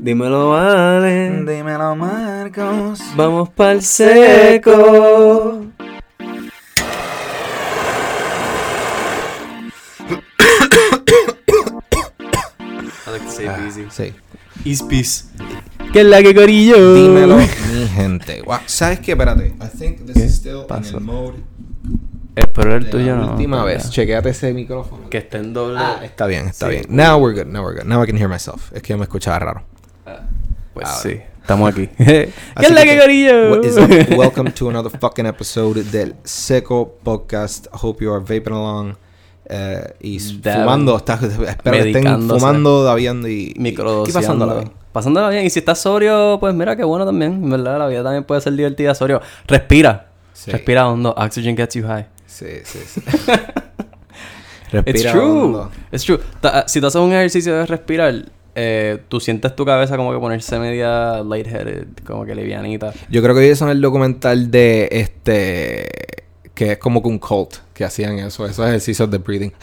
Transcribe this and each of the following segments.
Dímelo, vale. Dímelo, Marcos. Vamos pa'l seco. I like to say it easy. Sí. East Peace. ¿Qué es la que corillo? Dímelo, mi gente. Guau, ¿Sabes qué? Espérate. I think this is still pasó? in the mode Espero el de tuyo la no. última vez. ya. Chequeate ese micrófono. Que esté en doble. Ah, está bien, está Sí. bien. Now we're good, now we're good. Now I can hear myself. Es que yo me escuchaba raro. Pues Ahora. sí. Estamos aquí. ¿Qué es la que que, up? Welcome to another fucking episode del Seco Podcast. Hope you are vaping along. eh, y fumando. Estás, espero que estén Medicándose. fumando, dabiando y. y Microdoseando. pasándola bien. Pasándola bien. Y si estás sobrio, pues mira, qué bueno también. En verdad, la vida también puede ser divertida sobrio. Respira. Sí. Respira hondo. Oxygen gets you high. Sí, sí, sí. It's Respira true. hondo. It's true. Ta- si tú haces un ejercicio de respirar, eh, tú sientes tu cabeza como que ponerse media lightheaded, como que livianita. Yo creo que vi eso en el documental de este. Que es como que un cult que hacían eso, esos ejercicios de breathing.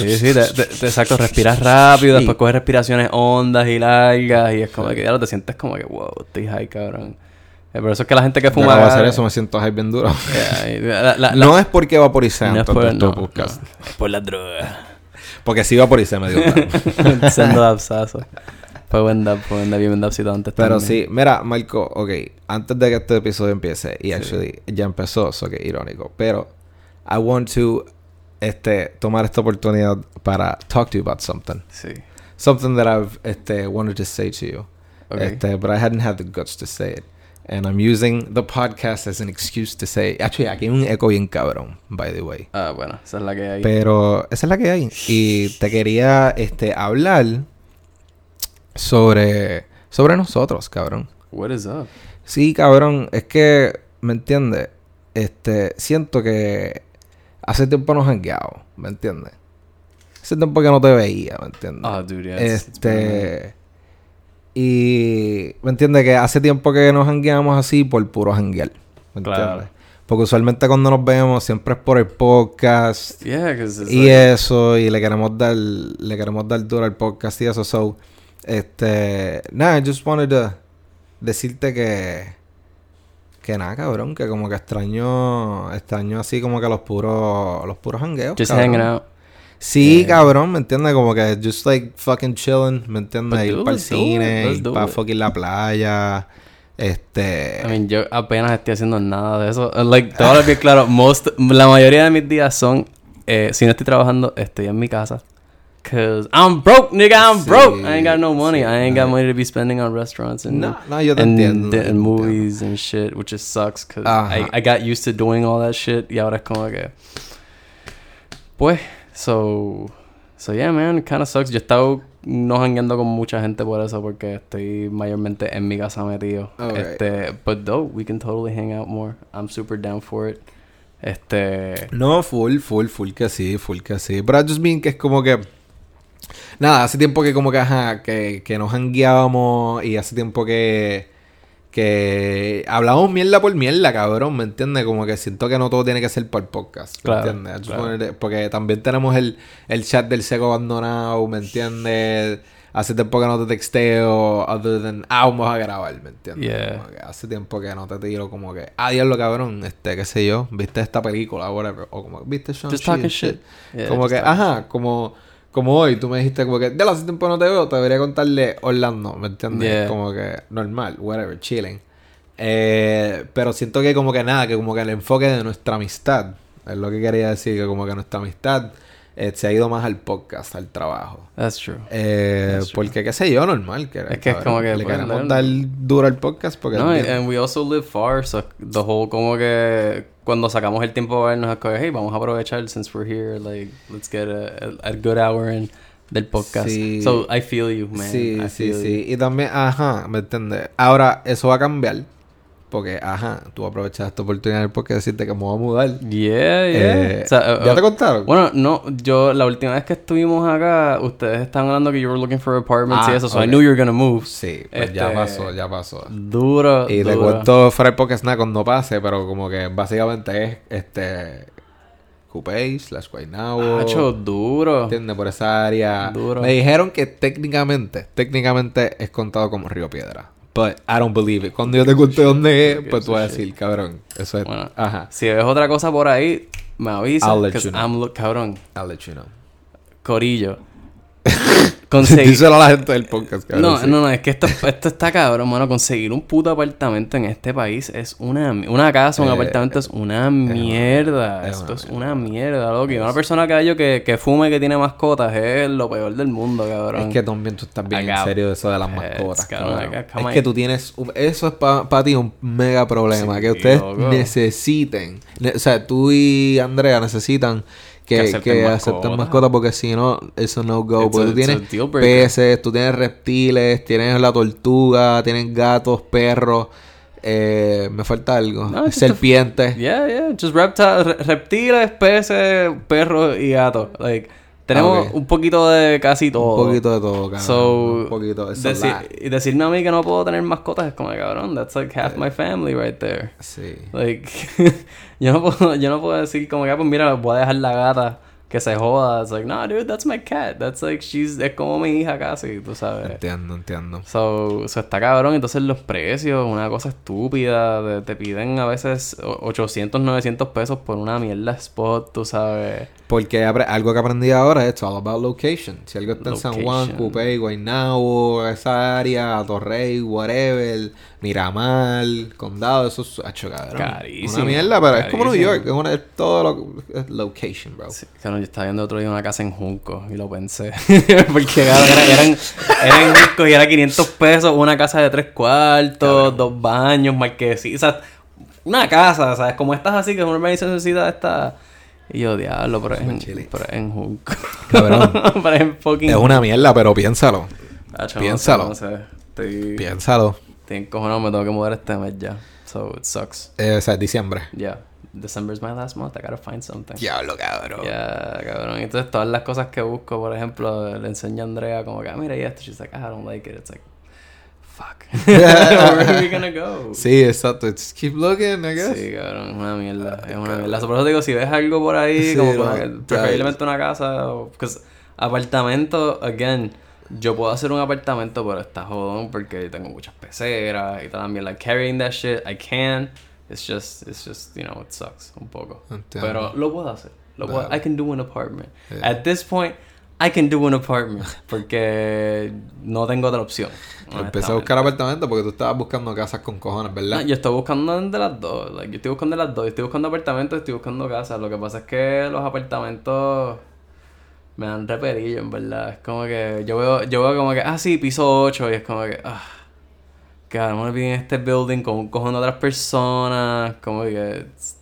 Sí, sí, te, te- te- exacto. Respiras rápido, Sí. después coges respiraciones hondas y largas y es como que ya te sientes como que, wow, estoy high, cabrón. Eh, por eso es que la gente que fuma... acabo de hacer eso, me siento high bien duro. Yeah, la- la- la- no es porque vaporicé no es por, no, podcast. no, es por la droga. Porque sí vaporicé, me dio. Sendo dapsazo. Fue buen dap, fue buen buen dapcito antes Pero también. sí, mira, Marco, ok, antes de que este episodio empiece, y actually ya empezó, eso que irónico, pero I want to este, tomar esta oportunidad para talk to you about something. Sí. Something that I've este, wanted to say to you. Ok. Este, but I hadn't had the guts to say it. And I'm using the podcast as an excuse to say Actually, aquí hay un eco bien cabrón, by the way. Ah, bueno, esa es la que hay. Pero esa es la que hay. Y te quería este, hablar sobre, sobre nosotros, cabrón. What is up? Sí, cabrón, es que, ¿me entiendes? Este, siento que hace tiempo nos hangueado, ¿me entiendes? Hace tiempo que no te veía, ¿me entiendes? Ah, dude, been a minute. este, y, ¿me entiendes? Que hace tiempo que nos hangueamos así por puro hanguear, ¿me Claro. entiendes? Porque usualmente cuando nos vemos siempre es por el podcast Yeah, y like- eso, y le queremos dar, le queremos dar duro al podcast y eso. So, este, nada, I just wanted to decirte que, que nada, cabrón, que como que extraño, extraño así como que los puros, los puros hangueos. Just cabrón. hanging out. Sí, Yeah. cabrón, ¿me entiendes? Como que just like fucking chilling, ¿me entiendes? But Ir para el cine, ir para fucking la playa, este... I mean, yo apenas estoy haciendo nada de eso. Uh, Like, a hablar bien claro. Most, la mayoría de mis días son... Eh, si no estoy trabajando, estoy en mi casa. Cause I'm broke, nigga, I'm Sí, broke. I ain't got no money. sí, I ain't got money to be spending on restaurants and, No, no, yo te and, entiendo, entiendo. movies and shit, which just sucks. Cause. I, I got used to doing all that shit y ahora es como que... Pues, so... So yeah, man, kind of sucks. Yo he estado no jangueando con mucha gente por eso, porque estoy mayormente en mi casa metido. Alright. Este, but though, we can totally hang out more. I'm super down for it. Este, No, full, full, full que sí, full que sí. Pero I just mean que es como que... Nada, hace tiempo que como que, ajá, que, que nos hangueábamos y hace tiempo que... Que hablamos mierda por mierda, cabrón, ¿me entiendes? Como que siento que no todo tiene que ser por podcast, ¿me Claro, entiendes? Porque también tenemos el, el chat del seco abandonado, ¿me entiendes? Hace tiempo que no te texteo, other than, ah, vamos a grabar, ¿me entiendes? Yeah. Hace tiempo que no te tiro como que, ah, diablo, cabrón, este, qué sé yo, viste esta película, whatever, o como, viste Shang-Chi just talking shit. Yeah, como just que, ajá, como, como hoy, tú me dijiste como que, de hace tiempo no te veo, te debería contarle Orlando, ¿me entiendes? Yeah. Como que normal, whatever, chilling. Eh, pero siento que como que nada, que como que el enfoque de nuestra amistad, es lo que quería decir, que como que nuestra amistad eh, se ha ido más al podcast, al trabajo. That's true. Eh, That's true. porque qué sé yo, normal. Que, Es que es como que, le pues, queremos dar duro al podcast porque... No, and we also live far, so the whole como que cuando sacamos el tiempo para vernos es hey, vamos a aprovechar since we're here, like, let's get a, a, a good hour in del podcast. Sí. So I feel you, man. Sí, I sí, sí. Y también, ajá, ¿me entiendes? Ahora, eso va a cambiar. Porque, ajá, tú aprovechas esta oportunidad porque decirte que me voy a mudar. Yeah, yeah. Eh, O sea, uh, ¿Ya uh, te contaron? Bueno, no, yo la última vez que estuvimos acá, ustedes estaban hablando que you were looking for apartments y Ah, eso, so ok. I knew you were gonna move. sí, pues ya este- pasó, ya pasó. Duro, Y le duro. cuento fuera el podcast nada cuando pase, pero como que básicamente es, este... Coupé, slash Guaynabo. Hacho, duro. ¿Entiendes? Por esa área. Duro. Me dijeron que técnicamente, técnicamente es contado como Río Piedra. But I don't believe it. Cuando yo te cuente dónde es, pues tú vas a decir, cabrón. Eso es. Bueno, Ajá. Si ves otra cosa por ahí, me avisas. I'll let you know. I'm cabrón, I'll let you know. corillo. Conseguir... Díselo a la gente del podcast, cabrón. No, sí. no, no, es que esto, esto está cabrón, mano. Conseguir un puto apartamento en este país es una... Una casa, un Eh, apartamento es una mierda. es Esto es una mierda, loco. Y una persona que yo que, que fume que tiene mascotas es lo peor del mundo, cabrón. Es que también tú estás bien Acá- en serio de eso de las Eh, mascotas, cabrón, acá- Es que tú tienes... Eso es para ti un mega problema. Sí, que ustedes loco. necesiten... ne- o sea, tú y Andrea necesitan... Que, Que que acepten acepten mascotas. porque si no, eso no go. It's Porque a- tú tienes peces, tú tienes reptiles, tienes la tortuga, tienes gatos, perros. Eh, me falta algo. No, Serpientes. Yeah, yeah. Just reptiles, re- reptiles, peces, perros y gatos. Like, tenemos Ah, un poquito de casi todo. Un poquito de todo, cabrón. So, un poquito deci- y decirme a mí que no puedo tener mascotas es como, cabrón, that's like half my family right there. Sí. Like, yo, no puedo, yo no puedo decir como que, ah, pues mira, voy a dejar la gata que se joda. It's like, no, dude, that's my cat. That's like, she's, es como mi hija casi, tú sabes. Entiendo, entiendo. So, so está cabrón. Entonces los precios, una cosa estúpida. de- te piden a veces o- 800, 900 pesos por una mierda spot, tú sabes. Porque algo que aprendí ahora es all about location. Si algo está en San Juan, Location. Cupey, Guaynabo, esa área, Torrey, whatever, Miramar, Condado, eso es hecho cabrón. Carísimo, Una mierda, pero es como New carísimo. York, es, una- es todo lo es location, bro. Sí, claro, yo estaba viendo otro día una casa en Junco y lo pensé. Porque era- eran, eran en Junco y era 500 pesos una casa de tres cuartos, dos baños, sea, una casa, ¿sabes? Como estas así, que una organización necesita esta. Y yo, diablo, pero es en, pero es en Junco. Cabrón. pero es en fucking Es una mierda, pero piénsalo. No Piénsalo. sé, no sé. Estoy, Piénsalo. estoy encojonado, me tengo que mudar este mes ya. So it sucks. Eh, o sea, diciembre. Yeah. December's my last month. I gotta find something. Diablo, cabrón. Yeah, cabrón. Entonces todas las cosas que busco, por ejemplo, le enseño a Andrea como que, ah, mira y esto. She's like, "Ah, I don't like it. It's like, fuck. Where are we gonna go? Sí, exacto. Just keep looking, I guess. Sí, cabrón, es una mierda. Es una mierda. Por eso digo, si ves algo por ahí, Sí, como no, que- preferiblemente una casa, o, porque apartamento, again, yo puedo hacer un apartamento, pero está jodón porque tengo muchas peceras y también, like, carrying that shit, I can. It's just, it's just, you know, it sucks un poco. Entiendo. Pero lo puedo hacer. Lo puedo. I can do an apartment. Yeah. At this point, I can do an apartment porque no tengo otra opción. Empecé a buscar apartamentos porque tú estabas buscando casas con cojones, ¿verdad? No, yo estoy buscando de las dos. Like, yo estoy buscando de las dos. Yo estoy buscando apartamentos, estoy buscando casas. Lo que pasa es que los apartamentos me dan reperillo, en verdad. Es como que yo veo, yo veo como que, ah, sí, piso 8. Y es como que, ah, que vamos vivir en este building cojón de otras personas. Como que, it's-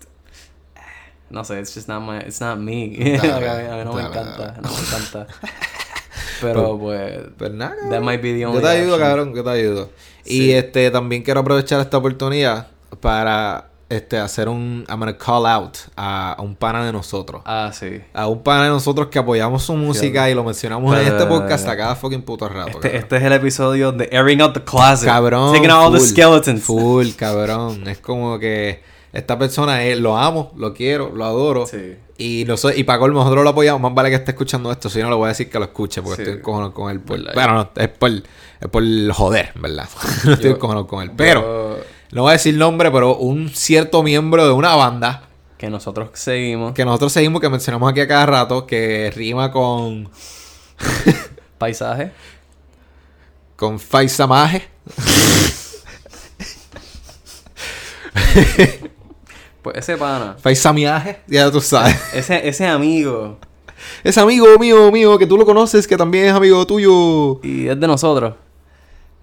no sé, it's just not my, it's not me. Dale, a, mí, no me encanta, no me encanta. Pero pues, Pues nada, that might be the Yo te ayudo, option. cabrón, yo te ayudo. Y este también quiero aprovechar esta oportunidad para este hacer un I'm gonna call out a, a un pana de nosotros. Ah, sí. A un pana de nosotros que apoyamos su música y lo mencionamos en Pero- este podcast a cada fucking puto rato. Este, este es el episodio de airing out the closet. Cabrón. Taking out all the skeletons. Full, cabrón. Es como que esta persona es, lo amo, lo quiero, lo adoro. Sí. Y, no y para colmo, nosotros lo apoyamos. Más vale que esté escuchando esto. Si no, le voy a decir que lo escuche porque Sí. estoy encojonado con él. Por, bueno, no, es por, es por joder, ¿verdad? no estoy encojonado con él. Pero, Yo- no voy a decir nombre, pero un cierto miembro de una banda que nosotros seguimos. que nosotros seguimos, que mencionamos aquí a cada rato, que rima con, Paisaje. con Faisamaje. Pues ese pana. Faisamiaje, ya tú sabes. Ese, ese amigo. Ese amigo mío, mío, que tú lo conoces, que también es amigo tuyo. Y es de nosotros.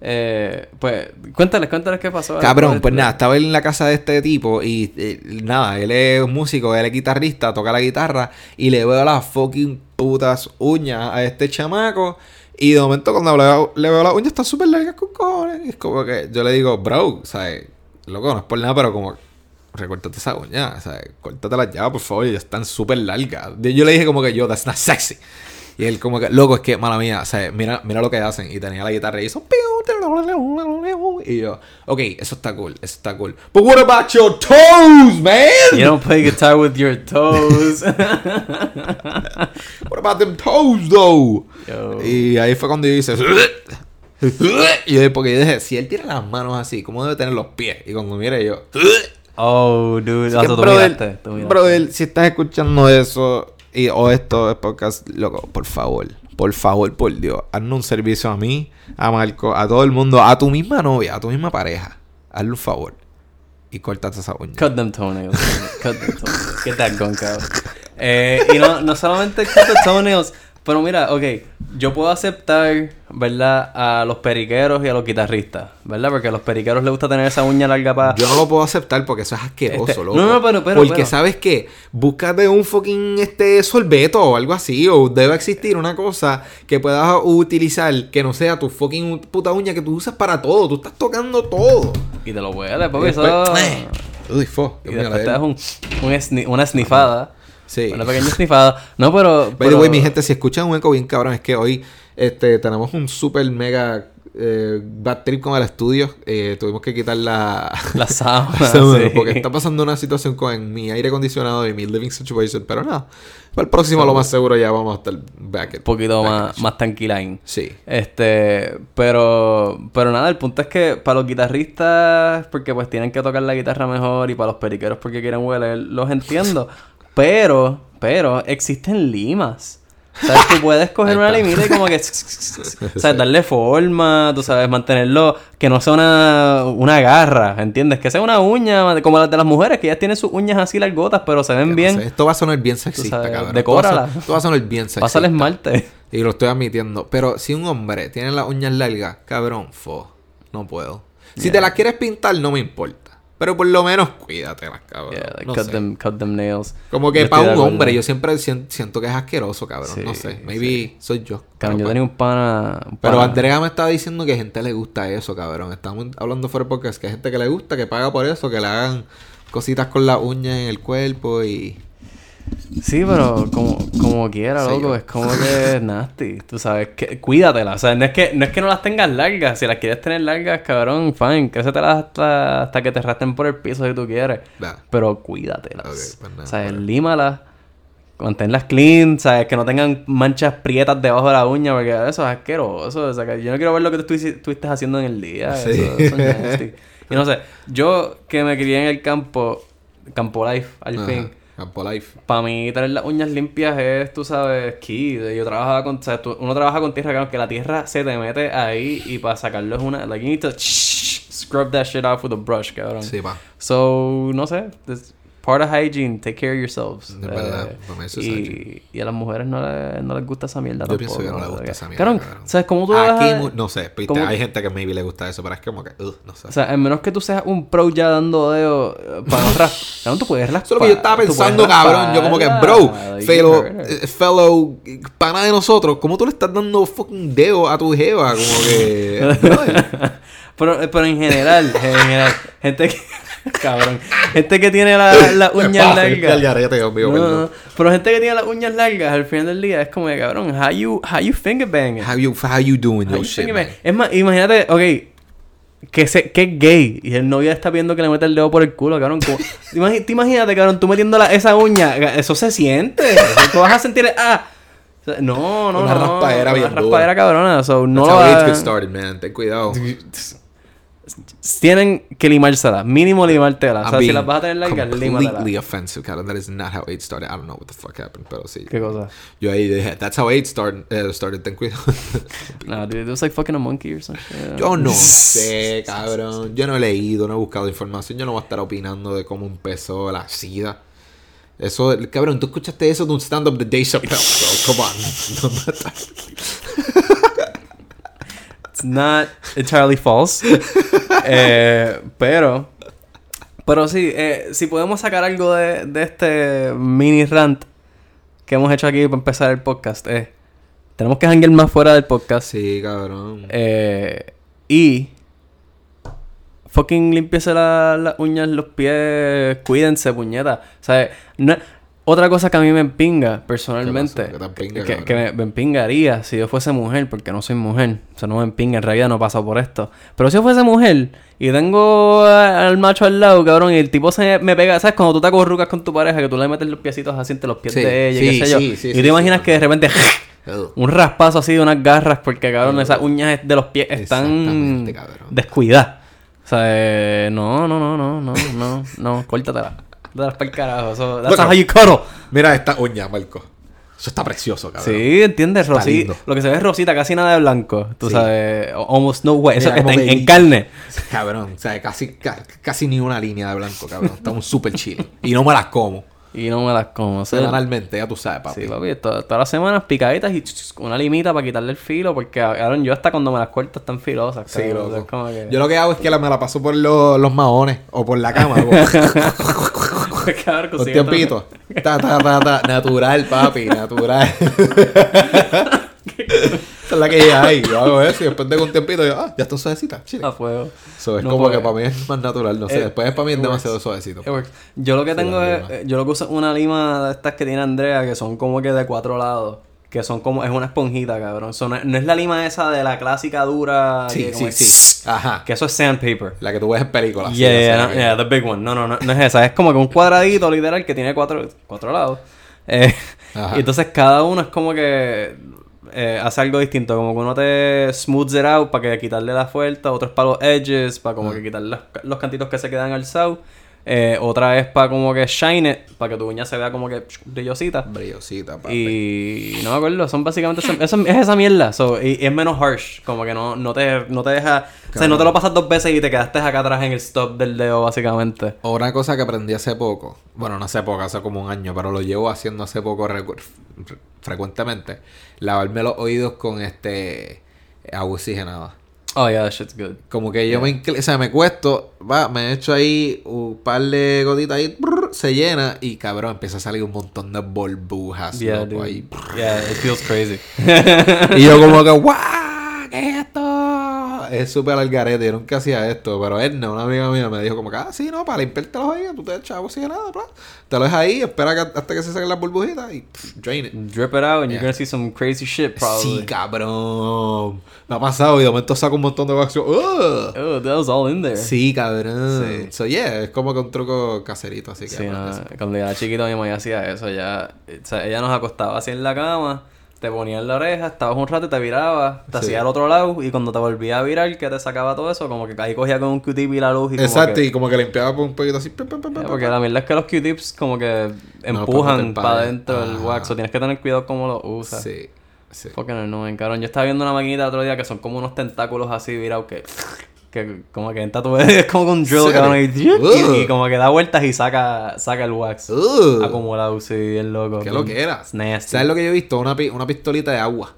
Eh, pues, cuéntales, cuéntales qué pasó. Cabrón, pues nada, estaba él en la casa de este tipo y eh, nada, él es un músico, él es guitarrista, toca la guitarra y le veo las fucking putas uñas a este chamaco. Y de momento cuando le veo, le veo las uñas están súper largas con cojones. Y es como que yo le digo, bro, ¿sabes? Loco, no es por nada, pero como recórtate esa uña, ¿sabes? Córtatelas ya, por favor, ya están súper largas. Yo le dije como que yo, that's not sexy. Y él como que, loco, es que, mala mía, o sea, mira, mira lo que hacen. Y tenía la guitarra y hizo... Y yo, ok, eso está cool, eso está cool. But what about your toes, man? You don't play guitar with your toes. What about them toes, though? Yo. Y ahí fue cuando yo hice... Y yo, porque yo dije, si él tiene las manos así, ¿cómo debe tener los pies? Y cuando mire yo... Oh, dude. Ah, brother, brother, si estás escuchando eso y, o esto es podcast, loco, por favor, por favor, por Dios, hazme un servicio a mí, a Marco, a todo el mundo, a tu misma novia, a tu misma pareja. Hazle un favor y córtate esa uña. Cut them toenails. cut them toenails. Get that. Eh, y no, no solamente cut the toenails, pero mira, ok, yo puedo aceptar, ¿verdad? A los periqueros y a los guitarristas, ¿verdad? Porque a los periqueros les gusta tener esa uña larga para... Yo no lo puedo aceptar porque eso es asqueroso, Este, loco. no, no, pero- pero- Porque, pero. ¿sabes qué? Búscate un fucking este sorbeto o algo así. O debe existir una cosa que puedas utilizar que no sea tu fucking puta uña que tú usas para todo. Tú estás tocando todo. Y te lo huele, Y porque después- eso... ¡eh! Uy, fo. Y después te das un, un sni- una snifada. Sí. Una pequeña snifada. No, pero... By the pero- way, mi gente, si escuchan un eco bien cabrón, es que hoy este, tenemos un super mega eh, bad trip con el estudio. Eh, tuvimos que quitar la... La sábana, sí. Porque está pasando una situación con mi aire acondicionado y mi living situation. Pero nada, para el próximo lo más seguro ya vamos a estar back. Un poquito más, más tranquila. Sí. Este, pero, pero nada, el punto es que para los guitarristas, porque pues tienen que tocar la guitarra mejor, y para los periqueros porque quieren hueler, los entiendo. Pero, pero, existen limas. ¿Sabes? Tú puedes coger una limita y como que, ¿sabes? Darle forma, tú sabes, mantenerlo, que no sea una, una garra, ¿entiendes? Que sea una uña, como las de las mujeres, que ellas tienen sus uñas así largotas, pero se ven bien. sé, esto va a sonar bien sexista, cabrón. decórala. Esto va a son- esto va a sonar bien sexista. Pásale esmalte. Y lo estoy admitiendo. Pero si un hombre tiene las uñas largas, cabrón, fo. No puedo. Si te las quieres pintar, no me importa. Pero por lo menos cuídatelas, cabrón. Yeah, like, no cut, sé. them, cut them nails. Como que para un hombre, yo siempre sien- siento que es asqueroso, cabrón. Sí, no sé. Maybe soy yo. Cabrón, yo tenía un pana... un pero Andrea me estaba diciendo que gente le gusta eso, cabrón. Estamos hablando fuera porque es que hay gente que le gusta, que paga por eso, que le hagan cositas con las uñas en el cuerpo y... Sí, pero como, como quiera, loco, yo. es como que es nasty, tú sabes, que, cuídatela, o sea, no es que, no es que no las tengas largas, si las quieres tener largas, cabrón, fine, crécetelas hasta, hasta que te rasten por el piso si tú quieres, Nah. pero cuídatelas, Ok, pues nada, o sea, whatever. límalas, manténlas clean, sabes, que no tengan manchas prietas debajo de la uña, porque eso es asqueroso, o sea, que yo no quiero ver lo que tú estuvi- estuviste haciendo en el día, Sí. eso, eso es nasty. Y no sé, yo que me crié en el campo, campo life, al Ajá. fin, Campo Life. para mí tener las uñas limpias es, tú sabes, key. Yo trabajaba con, o sea, tú- uno trabaja con tierra, claro, que la tierra se te mete ahí y para sacarlo es una, like you need to scrub that shit off with a brush, cabrón. Sí, pa. So, no sé, this part of hygiene, take care of yourselves. De verdad, Eh, es hygiene. y, y a las mujeres no, le- no les gusta esa mierda Yo tampoco. pienso que no le gusta esa mierda. ¿sabes cómo tú Aquí, a- no sé, viste, ¿Cómo- hay gente que maybe le gusta eso, pero es como que, ugh, no sé. O sea, en menos que tú seas un pro ya dando dedo eh, para no raspar. Cabrón, tú puedes raspar. Eso es lo que yo estaba pensando, cabrón. Yo como que, bro, fellow, eh, fellow pana de nosotros, ¿cómo tú le estás dando fucking dedo a tu jeva? Como que, pero, pero en general, en general, gente que. Cabrón. Gente que tiene la- las Me uñas largas. No, no, pero gente que tiene las uñas largas al final del día es como de cabrón. How you, how you finger bang it? How you, how you doing How you shit, man? Es más, imagínate, ok, que, se, que es gay y el novio está viendo que le mete el dedo por el culo, cabrón. Como, te imagínate, cabrón, tú metiendo la- esa uña, eso se siente. Tú vas a sentir, ah. No, no, Una no. raspadera bien Una raspadera cabrona. So, no That's how AIDS get started, man. Ten cuidado. Tienen que limársela. Mínimo limártela. O I'm sea, si las vas a tener largas, límatela. completely offensive, cabrón. That is not how AIDS started. I don't know what the fuck happened, pero sí. ¿Qué cosa? Yo ahí dije, that's how AIDS started. eh, started. Ten cuidado. No, dude, it was like fucking a monkey or something. Yo no sé, cabrón. Yo no he leído, no he buscado información. Yo no voy a estar opinando de cómo empezó la SIDA. Eso, cabrón, tú escuchaste eso de un stand-up de Dave Chappelle, bro. Come on. It's not entirely false. Eh, pero. Pero sí, eh, si podemos sacar algo de, de este mini rant que hemos hecho aquí para empezar el podcast, eh, tenemos que hangar más fuera del podcast. sí, cabrón. Eh, y. Fucking limpiese la- las uñas, los pies, cuídense, puñeta. O sea, no, Otra cosa que a mí me empinga personalmente, ¿Qué empinga, que, que me, me empingaría si yo fuese mujer, porque no soy mujer, o sea, no me empinga, en realidad no he pasado por esto. Pero si yo fuese mujer y tengo al macho al lado, cabrón, y el tipo se me pega, ¿sabes? Cuando tú te acurrucas con tu pareja, que tú le metes los piecitos así entre los pies Sí, de ella, sí, qué sé yo, sí, sí, y te imaginas que de repente un raspazo así de unas garras, porque cabrón, esas uñas de los pies están descuidadas. O sea, eh, no, no, no, no, no, no, no, córtatela. Córtatelas para el carajo. Eso, that's Bueno. how you cuddle. Mira esta uña, Marco. Eso está precioso, cabrón. Sí, entiendes, Rosita. Lo que se ve es rosita, casi nada de blanco. Tú Sí. sabes, almost no way. Eso está en, en carne. Cabrón, o sea, casi, ca- casi ni una línea de blanco, cabrón. Estamos súper chill. Y no me las como. Y no me las como. o Semanalmente, ya tú sabes, papi. Sí, papi, to- todas las semanas picaditas y una limita para quitarle el filo, porque cabrón, yo hasta cuando me las corto están filosas. Sí, cabrón. loco. Es como que... Yo lo que hago es que la, me la paso por lo- los maones o por la cama. Cabrón, Un tiempito. Ta, ta, ta, ta. Natural, papi, natural. Esa es la que hay. Yo hago eso y después de un tiempito, yo, ah, ya está suavecita. Chile. A fuego. So, es No, como que para mí es más natural, no sé. Eh, después para mí es demasiado works. suavecito. Yo lo que tengo es, eh, yo lo que uso es una lima de estas que tiene Andrea, que son como que de cuatro lados. Que son como, es una esponjita, cabrón. So, no, es- la lima esa de la clásica dura. Sí, que sí, sí. Ajá. Que eso es sandpaper. La que tú ves en películas. yeah, yeah, no, yeah, the big one. No, no, no, no es esa. Es como que un cuadradito literal que tiene cuatro, cuatro lados. Eh, Ajá. y entonces cada uno es como que eh, hace algo distinto. Como que uno te smooths it out para que quitarle la fuerza. Otro es para los edges, para como que quitarle los, los cantitos que se quedan alzados. Eh, otra es para como que shine it, para que tu uña se vea como que brillosita. Brillosita, papi. Y no me acuerdo, son básicamente esa- esa- es esa mierda. So, y, y es menos harsh, como que no, no, te, no te deja. O sea, no te lo pasas dos veces y te quedaste acá atrás en el stop del dedo, básicamente. Otra cosa que aprendí hace poco, bueno, no hace poco, hace como un año, pero lo llevo haciendo hace poco recu- fre- frecuentemente, lavarme los oídos con este agua oxigenada. Oh, yeah, that shit's good. Como que yo me incl- o sea, me cuesto, va, me echo ahí un par de gotitas ahí, se llena y cabrón, empieza a salir un montón de burbujas, Yeah, loco, ahí. Yeah, it feels crazy. Y yo como que, ¡guau! ¿Qué es esto? Es súper al garete, yo nunca hacía esto, pero Edna, una amiga mía, me dijo como que, ah, sí, no, para limpiarte los oídos, tú te echas agua oxigenada, bla. Te lo dejas ahí, espera que- hasta que se saquen las burbujitas y pff, drain it. Drip it out and Yeah. you're gonna see some crazy shit, probably. Sí, cabrón. Me ha pasado y de momento saco un montón de yo, ¡Ugh! Oh, that was all in there. Sí, cabrón. Sí. So, yeah, es como que un truco caserito, así que. Sí, no, cuando yo era chiquito mi mamá hacía eso, ya, o sea, ella nos acostaba así en la cama, te ponía en la oreja, estabas un rato y te viraba, te Sí. hacía al otro lado y cuando te volvía a virar que te sacaba todo eso, como que ahí cogía con un Q-tip y la luz y como Exacto, que- y como que limpiaba por un poquito así. pim, porque la mierda es que los Q-tips como que No puedes empujan para adentro el wax, o tienes que tener cuidado cómo lo usas. Sí, sí. Fucking annoying, cabrón. Yo estaba viendo una maquinita el otro día que son como unos tentáculos así virados que... Que como que entra tu es como con un drill, cabrón, y, como que da vueltas y saca, saca el wax. Ugh. Acumulado, sí, bien loco. ¿Qué lo que era? ¿Sabes lo que yo he visto? Una, pi- una pistolita de agua.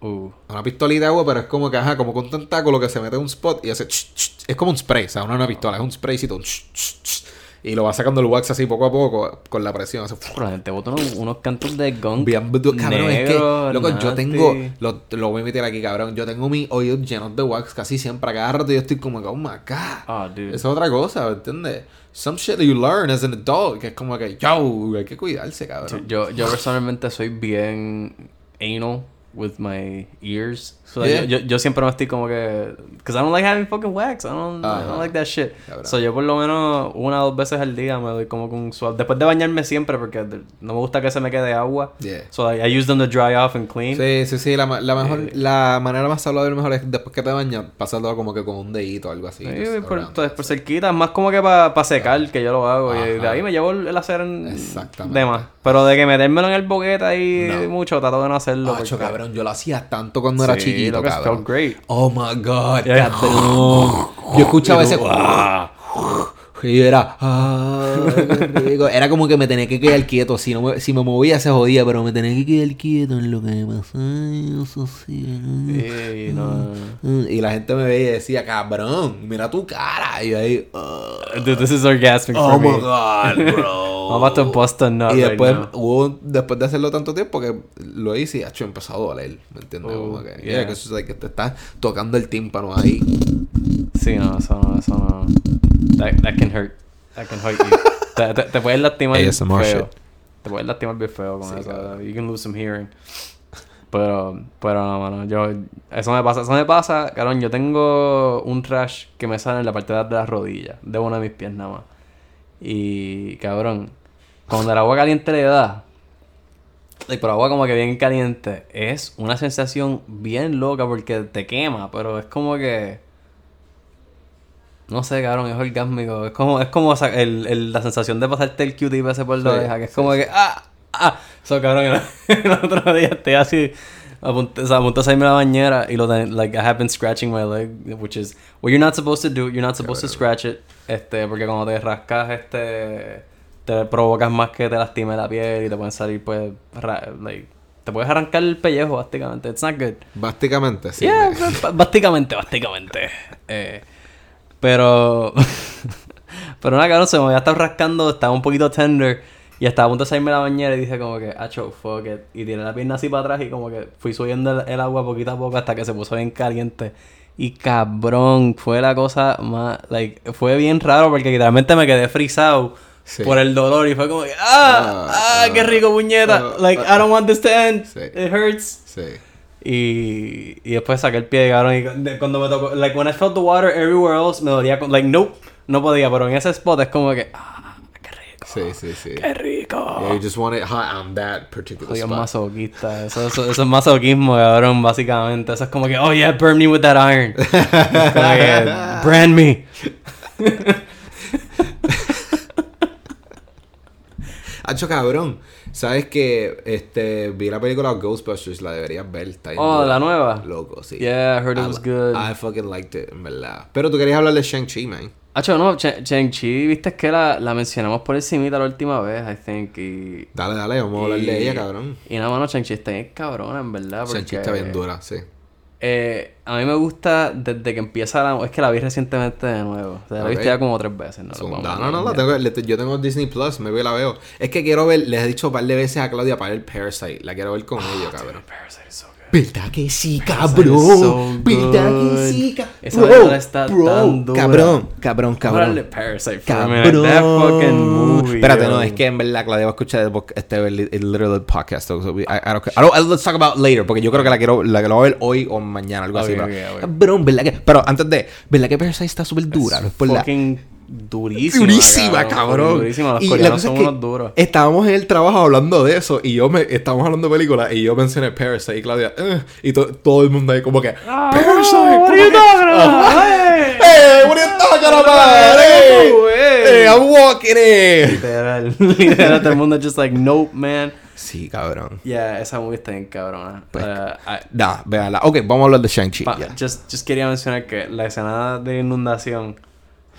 Uh. Una pistolita de agua, pero es como que, ajá, como con tentáculo que se mete en un spot y hace. ch, ch, es como un spray, o sea, no es una pistola, es un spraycito. un ch, y lo va sacando el wax así poco a poco con la presión. Pero la gente bota unos, unos cantos de gunk. Bien, cabrón, es que, negro, loco, yo nasty. tengo, lo, lo voy a meter aquí, cabrón, yo tengo mis oídos llenos de wax casi siempre, a cada rato yo estoy como que, oh my god. Ah, dude. Esa es otra cosa, ¿me entiendes? Some shit that you learn as an adult, que es como que, yo, hay que cuidarse, cabrón. Yo, yo personalmente soy bien anal with my ears. So Yeah. yo, yo, yo siempre me estoy como que... Because I don't like having fucking wax. I don't, I Ajá. don't like that shit. Cabrón. So yo por lo menos una o dos veces al día me doy como con suave. Después de bañarme siempre porque no me gusta que se me quede agua. Yeah. So I, I use them to dry off and clean. Sí, sí, sí, la, la mejor, Eh. la manera más saludable mejor es después que te bañas, pasarlo como que con un dedito o algo así. Sí, por, around. pues, por cerquita, más como que para secar que yo lo hago. Y de Ajá. ahí me llevo el, hacer en Exactamente. de más. Pero de que metérmelo en el boquete ahí No. mucho, trato de no hacerlo. Acho, porque- cabrón, yo lo hacía tanto cuando era Sí, lo cabrón. felt great. Oh my god, Yeah. cabrón. Yo escuchaba Y ese. "Ah". Y yo era. "Ah, qué rico". Era como que me tenía que quedar quieto. Si, no me, si me movía se jodía, pero me tenía que quedar quieto en lo que me pasaba. Eso sí. Sí, no. Y la gente me veía y decía, cabrón, mira tu cara. Y yo ahí. "Ah". Dude, this is orgasmic Oh for me. my god, bro. About to bust a nut Y right después, now. hubo, después de hacerlo tanto tiempo que lo hice y hecho empezó a doler, ¿me entiendes? Oh, Como que, yeah. yeah, que eso es like que te estás tocando el tímpano ahí. Sí, no, eso no, eso no. That, that can hurt. That can hurt you. te, te, te puedes lastimar feo. shit. te puedes lastimar bien feo con Sí, eso. cabrón. You can lose some hearing. Pero, pero no, mano. Yo, eso me pasa. Eso me pasa, cabrón. Yo tengo un trash que me sale en la parte de atrás de las rodillas. De una de mis pies nada más. Y, cabrón. Cuando el agua caliente le da. Por agua como que bien caliente. Es una sensación bien loca porque te quema. Pero es como que. No sé, cabrón, es orgásmico. Es como, es como el, el- la sensación de pasarte el Q-tip ese por la Sí, oreja, que es sí, como que ¡ah! ¡ah! So, cabrón, el, el otro día estoy así, a punto, o sea, a punto de salirme a la bañera y lo like, I have been scratching my leg, which is what you're not supposed to do. You're not supposed to scratch it, este, porque cuando te rascas, este, te provocas más que te lastime la piel y te pueden salir, pues, ra- like, te puedes arrancar el pellejo, básicamente. It's not good. Básicamente, sí. Yeah, me- básicamente, básicamente. Eh, pero. pero nada, cabrón, se me había estado rascando, estaba un poquito tender. Y estaba a punto de salirme de la bañera y dije, como que, acho, fuck it. Y tiré la pierna así para atrás y como que fui subiendo el, el agua poquito a poco hasta que se puso bien caliente. Y cabrón, fue la cosa más. Like, fue bien raro porque literalmente me quedé frisado. Sí. Por el dolor y fue como que, ¡ah! Ah, ¡ah! ¡Qué ah, rico, puñeta! ah, like, I don't want this to end. Sí. It hurts. Sí. Y, y después saqué el pie, cabrón. Y cuando me tocó, like, when I felt the water everywhere else, me dolía, like, nope, no podía. Pero en ese spot es como que, ah, Sí, sí, sí. qué rico. Yeah, you just want it hot on that particular Soy un spot. masoquista. Eso, eso, eso es masoquismo, cabrón, básicamente. Eso es como que, oh yeah, burn me with that iron. Que, brand me. Hacho, cabrón. ¿Sabes que este, vi la película Ghostbusters? La deberías ver. Está Oh, la nueva. Loco, sí. Yeah, I heard it I was good. I fucking liked it, en verdad. Pero tú querías hablar de Shang-Chi, man. Hacho, no, Ch- Shang-Chi, viste que la, la mencionamos por encimita la última vez, I think, y... Dale, dale, vamos a hablar de ella, cabrón. Y nada, mano, Shang-Chi está bien cabrona, en verdad, porque... Shang-Chi está bien dura, sí. Eh, a mí me gusta desde que empieza la... Es que la vi recientemente de nuevo. O sea, la visto ya como tres veces, ¿no? Lo no, no, no, la tengo, le- yo tengo Disney Plus, me voy y la veo. Es que quiero ver, les he dicho un par de veces a Claudia para ver Parasite. La quiero ver con ellos, cabrón. Parasite is so good. ¿Verdad que sí, cabrón? so ¿Verdad que sí, cabrón? Esa película está tan dura. Cabrón, cabrón, de cabrón. Parasite minute. That fucking Cabrón. movie. Espérate, yo. no, es que en verdad Claudia va a escuchar boc- este el, literal podcast. So we- I, I don't, I don't- let's talk about later, porque yo creo que la quiero, la que lo voy a ver hoy o mañana, algo así. Ok, pero- ok, ok. Cabrón, ¿verdad que? Pero antes de, ¿verdad que Parasite está súper dura? No es por la. Durísima. Durísima, cabrón. Durísima. Los Y la coreanos cosa son es que unos duros. Estábamos en el trabajo hablando de eso y yo me estábamos hablando de películas y yo mencioné Parasite y Claudia "Eh", y to- todo el mundo ahí como que Parasite. what como are you que, talking about? "Ah, Hey." Hey, what are you talking about? Hey, Hey. hey, I'm walking in. Literal. Literal. Todo el mundo just like, nope, man. Sí, cabrón. Yeah, esa movie está bien cabrona. Pues, Uh, I- Nah, véanla. Ok, vamos a hablar de Shang-Chi. ya. just, just quería mencionar que la escena de inundación,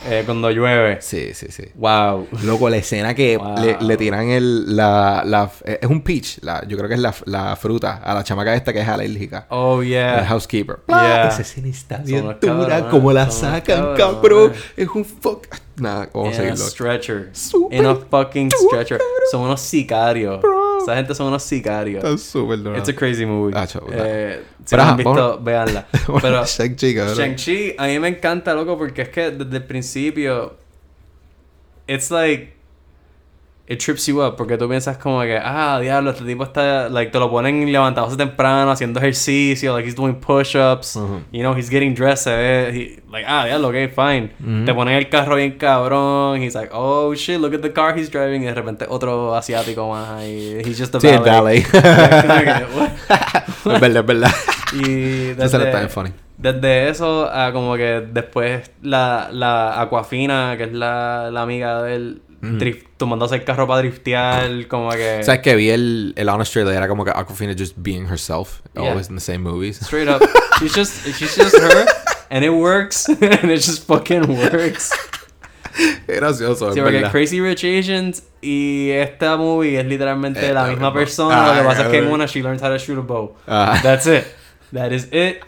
eh, cuando llueve, Sí, sí, sí. wow. Loco, la escena que Wow. le, le tiran el, la, la, eh, es un peach, la, yo creo que es la, la fruta, a la chamaca esta que es alérgica. Oh, El yeah. housekeeper. Yeah. Esa escena está bien dura. Como la sacan, cabrón. Es un fuck. Nada, vamos a seguirlo. stretcher. Súper In a fucking stretcher. Son unos sicarios. Bro. Esa gente son unos sicarios. Está súper duro. It's a crazy movie. Ah, chavo, eh, si no han visto, vamos- véanla. Pero Shang-Chi, cabrón. Shang-Chi, a mí me encanta, loco, porque es que desde el principio. It's like. It trips you up, porque tú piensas como que, ah, diablo, este tipo está, like, te lo ponen levantándose temprano, haciendo ejercicio, like, he's doing push-ups, Ujú. you know, he's getting dressed, he- like, ah, diablo, ok, fine. Ujú. Te ponen el carro bien cabrón, he's like, oh, shit, look at the car he's driving, y de repente otro asiático más ahí, he's just a Sí, el valet. valet. Es verdad, es verdad. Y desde, funny. desde eso a como que después la, la Aquafina, que es la, la amiga de él, Ujú. drift- tomándose el carro para driftear, como que... ¿Sabes que vi el, el Honest Trailer? Era como que Aquafina just being herself. Yeah. Always in the same movies. Straight up. she's just, she's just her, and it works, and it just fucking works. Qué gracioso, es Sí, porque. Crazy Rich Asians y esta movie es literalmente Eh, la misma persona. lo que Ah, pasa es que en una she learns how to shoot a bow. Ah. That's it. That is it.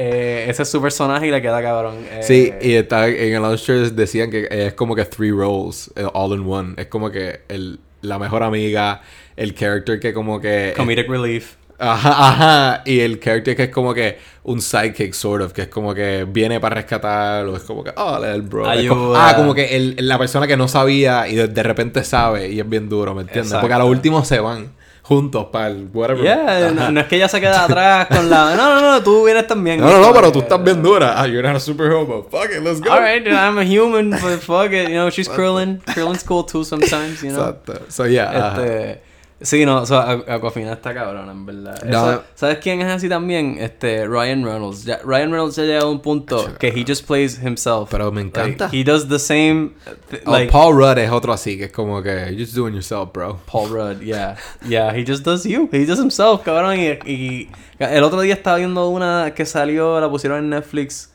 Eh, ese es su personaje y le queda cabrón. Eh, Sí, y está, en el Trailer decían que es como que three roles, eh, all in one. Es como que el, la mejor amiga, el character que como que... Comedic relief. Ajá, ajá. Y el character que es como que un sidekick, sort of, que es como que viene para rescatarlo. Es como que, oh, el bro. Es como- Ayuda. ah, como que el- la persona que no sabía y de, de repente sabe y es bien duro, ¿me entiendes? Porque a lo último se van juntos para el whatever. Yeah, no, no es que ella se queda atrás con la. No, no, no, tú vienes también. No, no, no, pero tú estás bien dura. Ah, you're not a super homo. Fuck it, let's go. Alright, I'm a human, but fuck it. You know, she's curling. Curling's cool too sometimes, you know. Exacto. So, yeah. Este, sí, no, o sea, Aqu- Aquafina está cabrona, en verdad. No. Eso- ¿Sabes quién es así también? Este, Ryan Reynolds. Ya- Ryan Reynolds ya ha llegado a un punto que he just plays himself. Pero me encanta. Like, he does the same, th- Oh, like, Paul Rudd es otro así, que es como que, you're just doing yourself, bro. Paul Rudd, yeah. Yeah, he just does you. He does himself, cabrón. Y, y el otro día estaba viendo una que salió, la pusieron en Netflix.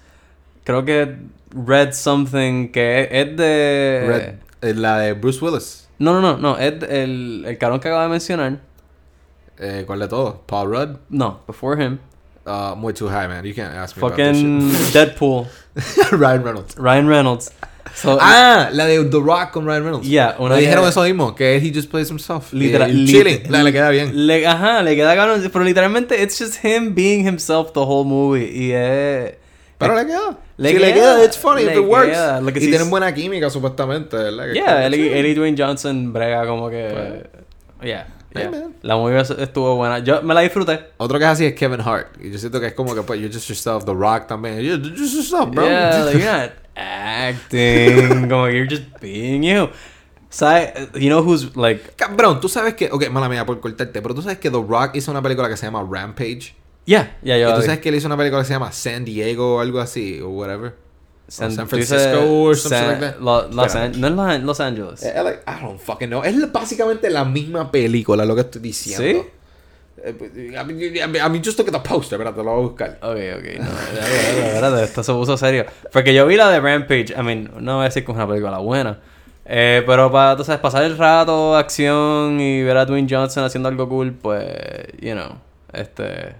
Creo que Red Something, que es, es de... Red, eh, la de Bruce Willis. No, no, no, no. Es de- el, el cabrón que acabo de mencionar. Eh, ¿Cuál de todos? Paul Rudd. No, before him. Uh, way too high, man. You can't ask me about Fucking Deadpool. shit. Ryan Reynolds. Ryan Reynolds. So, Ah, la de The Rock con Ryan Reynolds. Yeah, una Me dijeron eso mismo, que he just plays himself. Literal- Eh, chilling. La, le queda bien. Le, ajá, le queda cabrón. Pero literalmente, it's just him being himself the whole movie. Y es. Pero le queda. Le si le queda, queda, it's funny if it works. queda. Que y tienen buena química, supuestamente, ¿verdad? Que Yeah, él, y Dwayne Johnson brega como que. Yeah, Hey, yeah. man. La movie estuvo buena. Yo me la disfruté. Otro que es así es Kevin Hart. Y yo siento que es como que, pues, you're just yourself. The Rock también. You're just yourself, bro. Yeah, like, you're not acting. como que you're just being you. ¿Sabes? You know who's like. Cabrón, tú sabes que... Ok, mala mía por cortarte. Pero tú sabes que The Rock hizo una película que se llama Rampage. Yeah, yeah, yo. y la tú sabes que él hizo una película que se llama San Diego o algo así. O whatever. San, San Francisco or something San- like that. Lo- Los, Espera. An- no es Los, Angeles. Eh, like, I don't fucking know. Es básicamente la misma película, lo que estoy diciendo. ¿Sí? Eh, a mí, a mí- just look at the poster, espérate, lo voy a buscar. Ok, ok, no, espérate, espérate, esto se puso serio. Porque yo vi la de Rampage, I mean, no voy a decir que es una película buena. Eh, pero para, tú sabes, pasar el rato, acción y ver a Dwayne Johnson haciendo algo cool, pues, you know, este,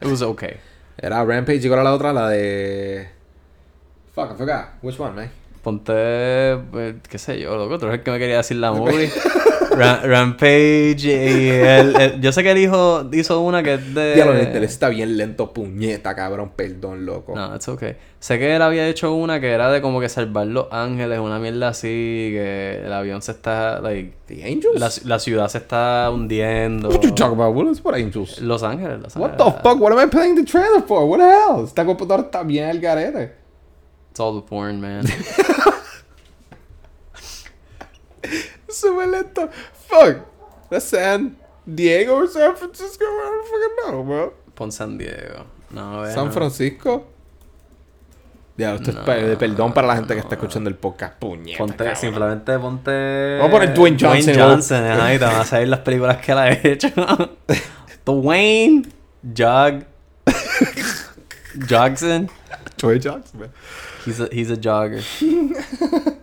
it was okay. Era Rampage y cuál era la otra, la de... Fuck, I forgot. Which one, man? Ponte, eh, qué sé yo, loco, tú eres el que me quería decir la movie. Ra- Rampage y yo sé que él hizo, hizo una que es de... Diablo, el está bien lento, puñeta, cabrón, perdón, loco. No, it's okay. Sé que él había hecho una que era de como que salvar los ángeles, una mierda así, que el avión se está, like, The Angels? la, la ciudad se está hundiendo. What you talking about? What is what Angels? Los ángeles, Los What Ángeles. the fuck? What am I playing the trailer for? What the hell? Esta computadora está bien al garete. It's all the porn, man. Lento. Fuck. That's San Diego or San Francisco? I don't fucking know, bro. Pon San Diego. No, ve, San no. Francisco. Ya, esto es No, pe- de perdón para la gente que no. está escuchando el podcast. Puñeta. Ponte, cabrón. simplemente ponte. Vamos a poner Dwayne Johnson, Dwayne ¿no? Johnson, ajá, y te van a salir las películas que él ha hecho. Dwayne Jog. Jogson. Dwayne Johnson, man. He's a, he's a jogger.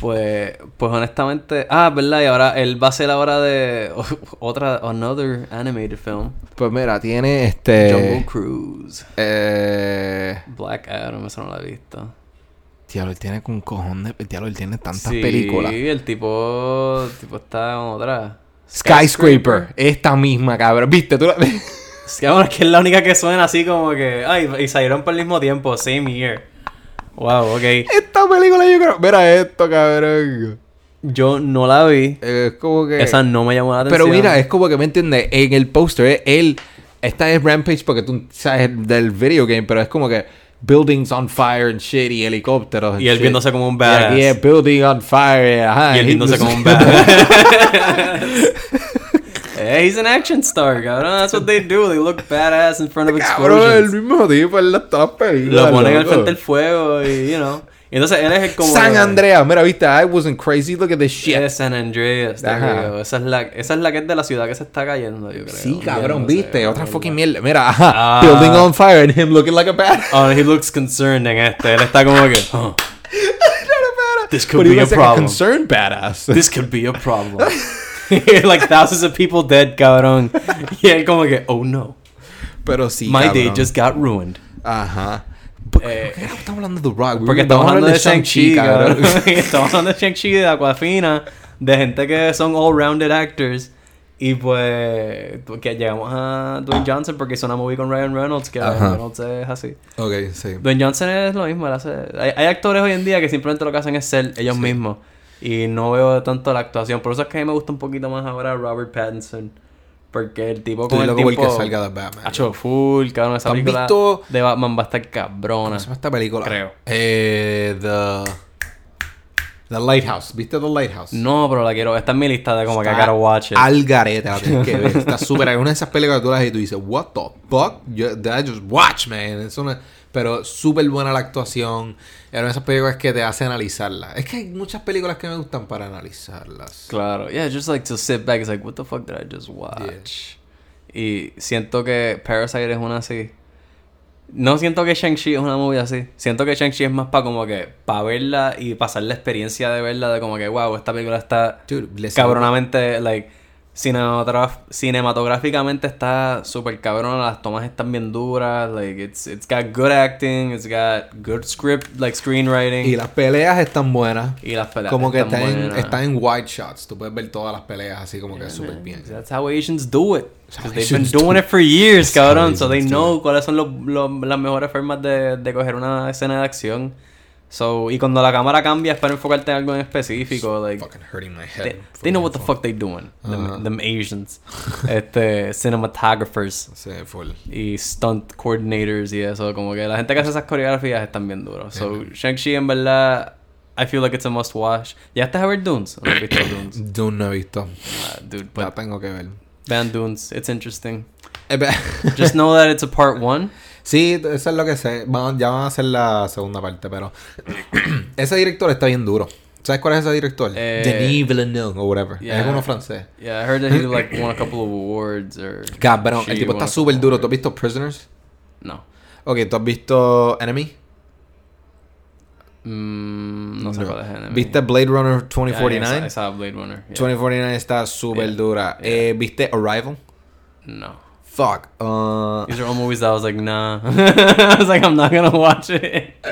pues, pues honestamente. Ah, verdad, y ahora él va a ser ahora de otra, another animated film. Pues mira, tiene este. Jungle Cruise. Eh. Black Adam, eso no lo he visto. Diablo, él tiene un cojón de. Diablo, él tiene tantas sí, películas. el tipo, el tipo está en otra. Skyscraper. Esta misma, cabrón. ¿Viste? Tú la... Es que, bueno, es que es la única que suena así como que. Ay, y salieron por el mismo tiempo, same year. Wow, ok. Esta película yo creo. Mira esto, cabrón. Yo no la vi. Es como que. Esa no me llamó la atención. Pero mira, es como que me entiendes. En el póster, él. Esta es Rampage porque tú sabes del video game, pero es como que. Buildings on fire and shit y helicópteros. Y él shit. viéndose como un Y badass. aquí es building on fire. Ajá. Y él viéndose como un badass. Eh, he's an action star, cabrón. That's what they do. They look badass in front of Cabrón, el explosions. mismo tipo en las todas las películas. Lo ponen al frente del fuego y, you know. Y entonces él es el como... San Andreas, mira, viste, I wasn't crazy, look at this shit. Es San Andreas. Ajá. Esa es, la, esa es la que es de la ciudad que se está cayendo, yo creo. Sí, cabrón, viste, otra fucking mierda. Mira, ajá, Ah. building on fire and him looking like a bad. Oh, he looks concerned en este. Él está como que... huh, This could But be a looks like a problem. concerned badass. This could be a problem. like thousands of people dead, cabrón. Y él como que, oh no. Pero sí, My day just got ruined. Ajá. ¿Por qué, Eh, por qué estamos hablando de The Rock? Porque estamos hablando de Shang-Chi, cabrón. estamos hablando de Shang-Chi, de Aquafina, de gente que son all-rounded actors. Y pues que llegamos a Dwayne Johnson porque hizo una movie con Ryan Reynolds, que Ajá. Ryan Reynolds es así. Ok, sí. Dwayne Johnson es lo mismo, él hace... Hay, hay actores hoy en día que simplemente lo que hacen es ser ellos Sí. mismos. Y no veo tanto la actuación. Por eso es que a mí me gusta un poquito más ahora Robert Pattinson. Porque el tipo con el loco tiempo... que salga de Batman. Ha hecho full, cabrón. Esa ¿Has película visto- de Batman va a estar ¿Cómo cabrona. se llama esta película? Creo. Eh, the... The Lighthouse. ¿Viste The Lighthouse? No, pero la quiero... Está en mi lista de como que gotta watch it. Al garete, la tienes que ver. Está súper. Es una de esas películas que tú las y tú dices, What the fuck? Yo, that I just watch, man. Es una- pero súper buena la actuación. De esas películas que te hace analizarla. Es que hay muchas películas que me gustan para analizarlas. Claro. Yeah, just like to sit back. It's like, what the fuck did I just watch? Y siento que Parasite es una así. No siento que Shang-Chi es una movie así. Siento que Shang-Chi es más para como que... Para verla y pasar la experiencia de verla. De como que, wow, esta película está... Dude, cabronamente, like, cinematográficamente está súper cabrona, las tomas están bien duras, like, it's, it's got good acting, it's got good script, like, screenwriting, Y las peleas están buenas. y las peleas Como que están están en, buenas. están en wide shots. Tú puedes ver todas las peleas así como que Yeah, súper man. bien. That's how Asians do it. That's how 'Cause they've been doing it. for years, cabrón. So they know cuáles son los, los- las mejores formas de, de coger una escena de acción. So, y cuando la cámara cambia es para enfocarte en algo en específico. Like, Fucking hurting my head. they, they know what the fuck they doing. Them, Ajá. them Asians. este, cinematographers. Sí, full. y stunt coordinators y eso, como que la gente que hace esas coreografías están bien duros. So, man. Shang-Chi en verdad, I feel like it's a must watch. ¿Ya estás a ver Dunes? ¿O no visto Dunes? Dune no he visto. Ah, dude, La tengo que ver. Dunes, it's interesting. Eh, Just know that it's a part one. Sí, eso es lo que sé. Van- ya van a hacer la segunda parte, pero ese director está bien duro. ¿Sabes cuál es ese director? Eh, Denis Villeneuve o whatever. yeah. Es uno francés. Yeah, I heard that he like won a couple of awards or. Cabrón, el tipo está súper duro. ¿Tú has visto Prisoners? No. Ok, ¿tú has visto Enemy? Mm, no sé cuál es Enemy. ¿Viste Blade Runner Yeah, yeah, 2049? esa- esa Blade Runner. yeah. 2049 está súper dura. Eh, ¿Viste Arrival? No. Fuck. uh, These are all movies that I was like, nah. I was like, I'm not gonna watch it.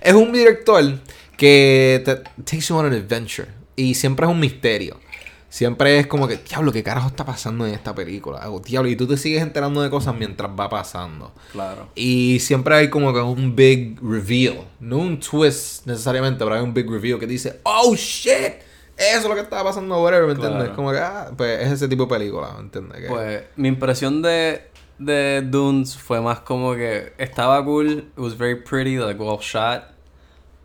Es un director que te takes you on an adventure. Y siempre es un misterio. Siempre es como que, diablo, ¿qué carajo está pasando en esta película? O, diablo, y tú te sigues enterando de cosas mientras va pasando. Claro. Y siempre hay como que un big reveal. No un twist necesariamente, pero hay un big reveal que dice, oh shit, eso es lo que estaba pasando, whatever, ¿me entiendes? Claro. Como que, ah, pues es ese tipo de película, ¿me entiendes? Que- Pues mi impresión de, de Dunes fue más como que estaba cool, it was very pretty, like well shot.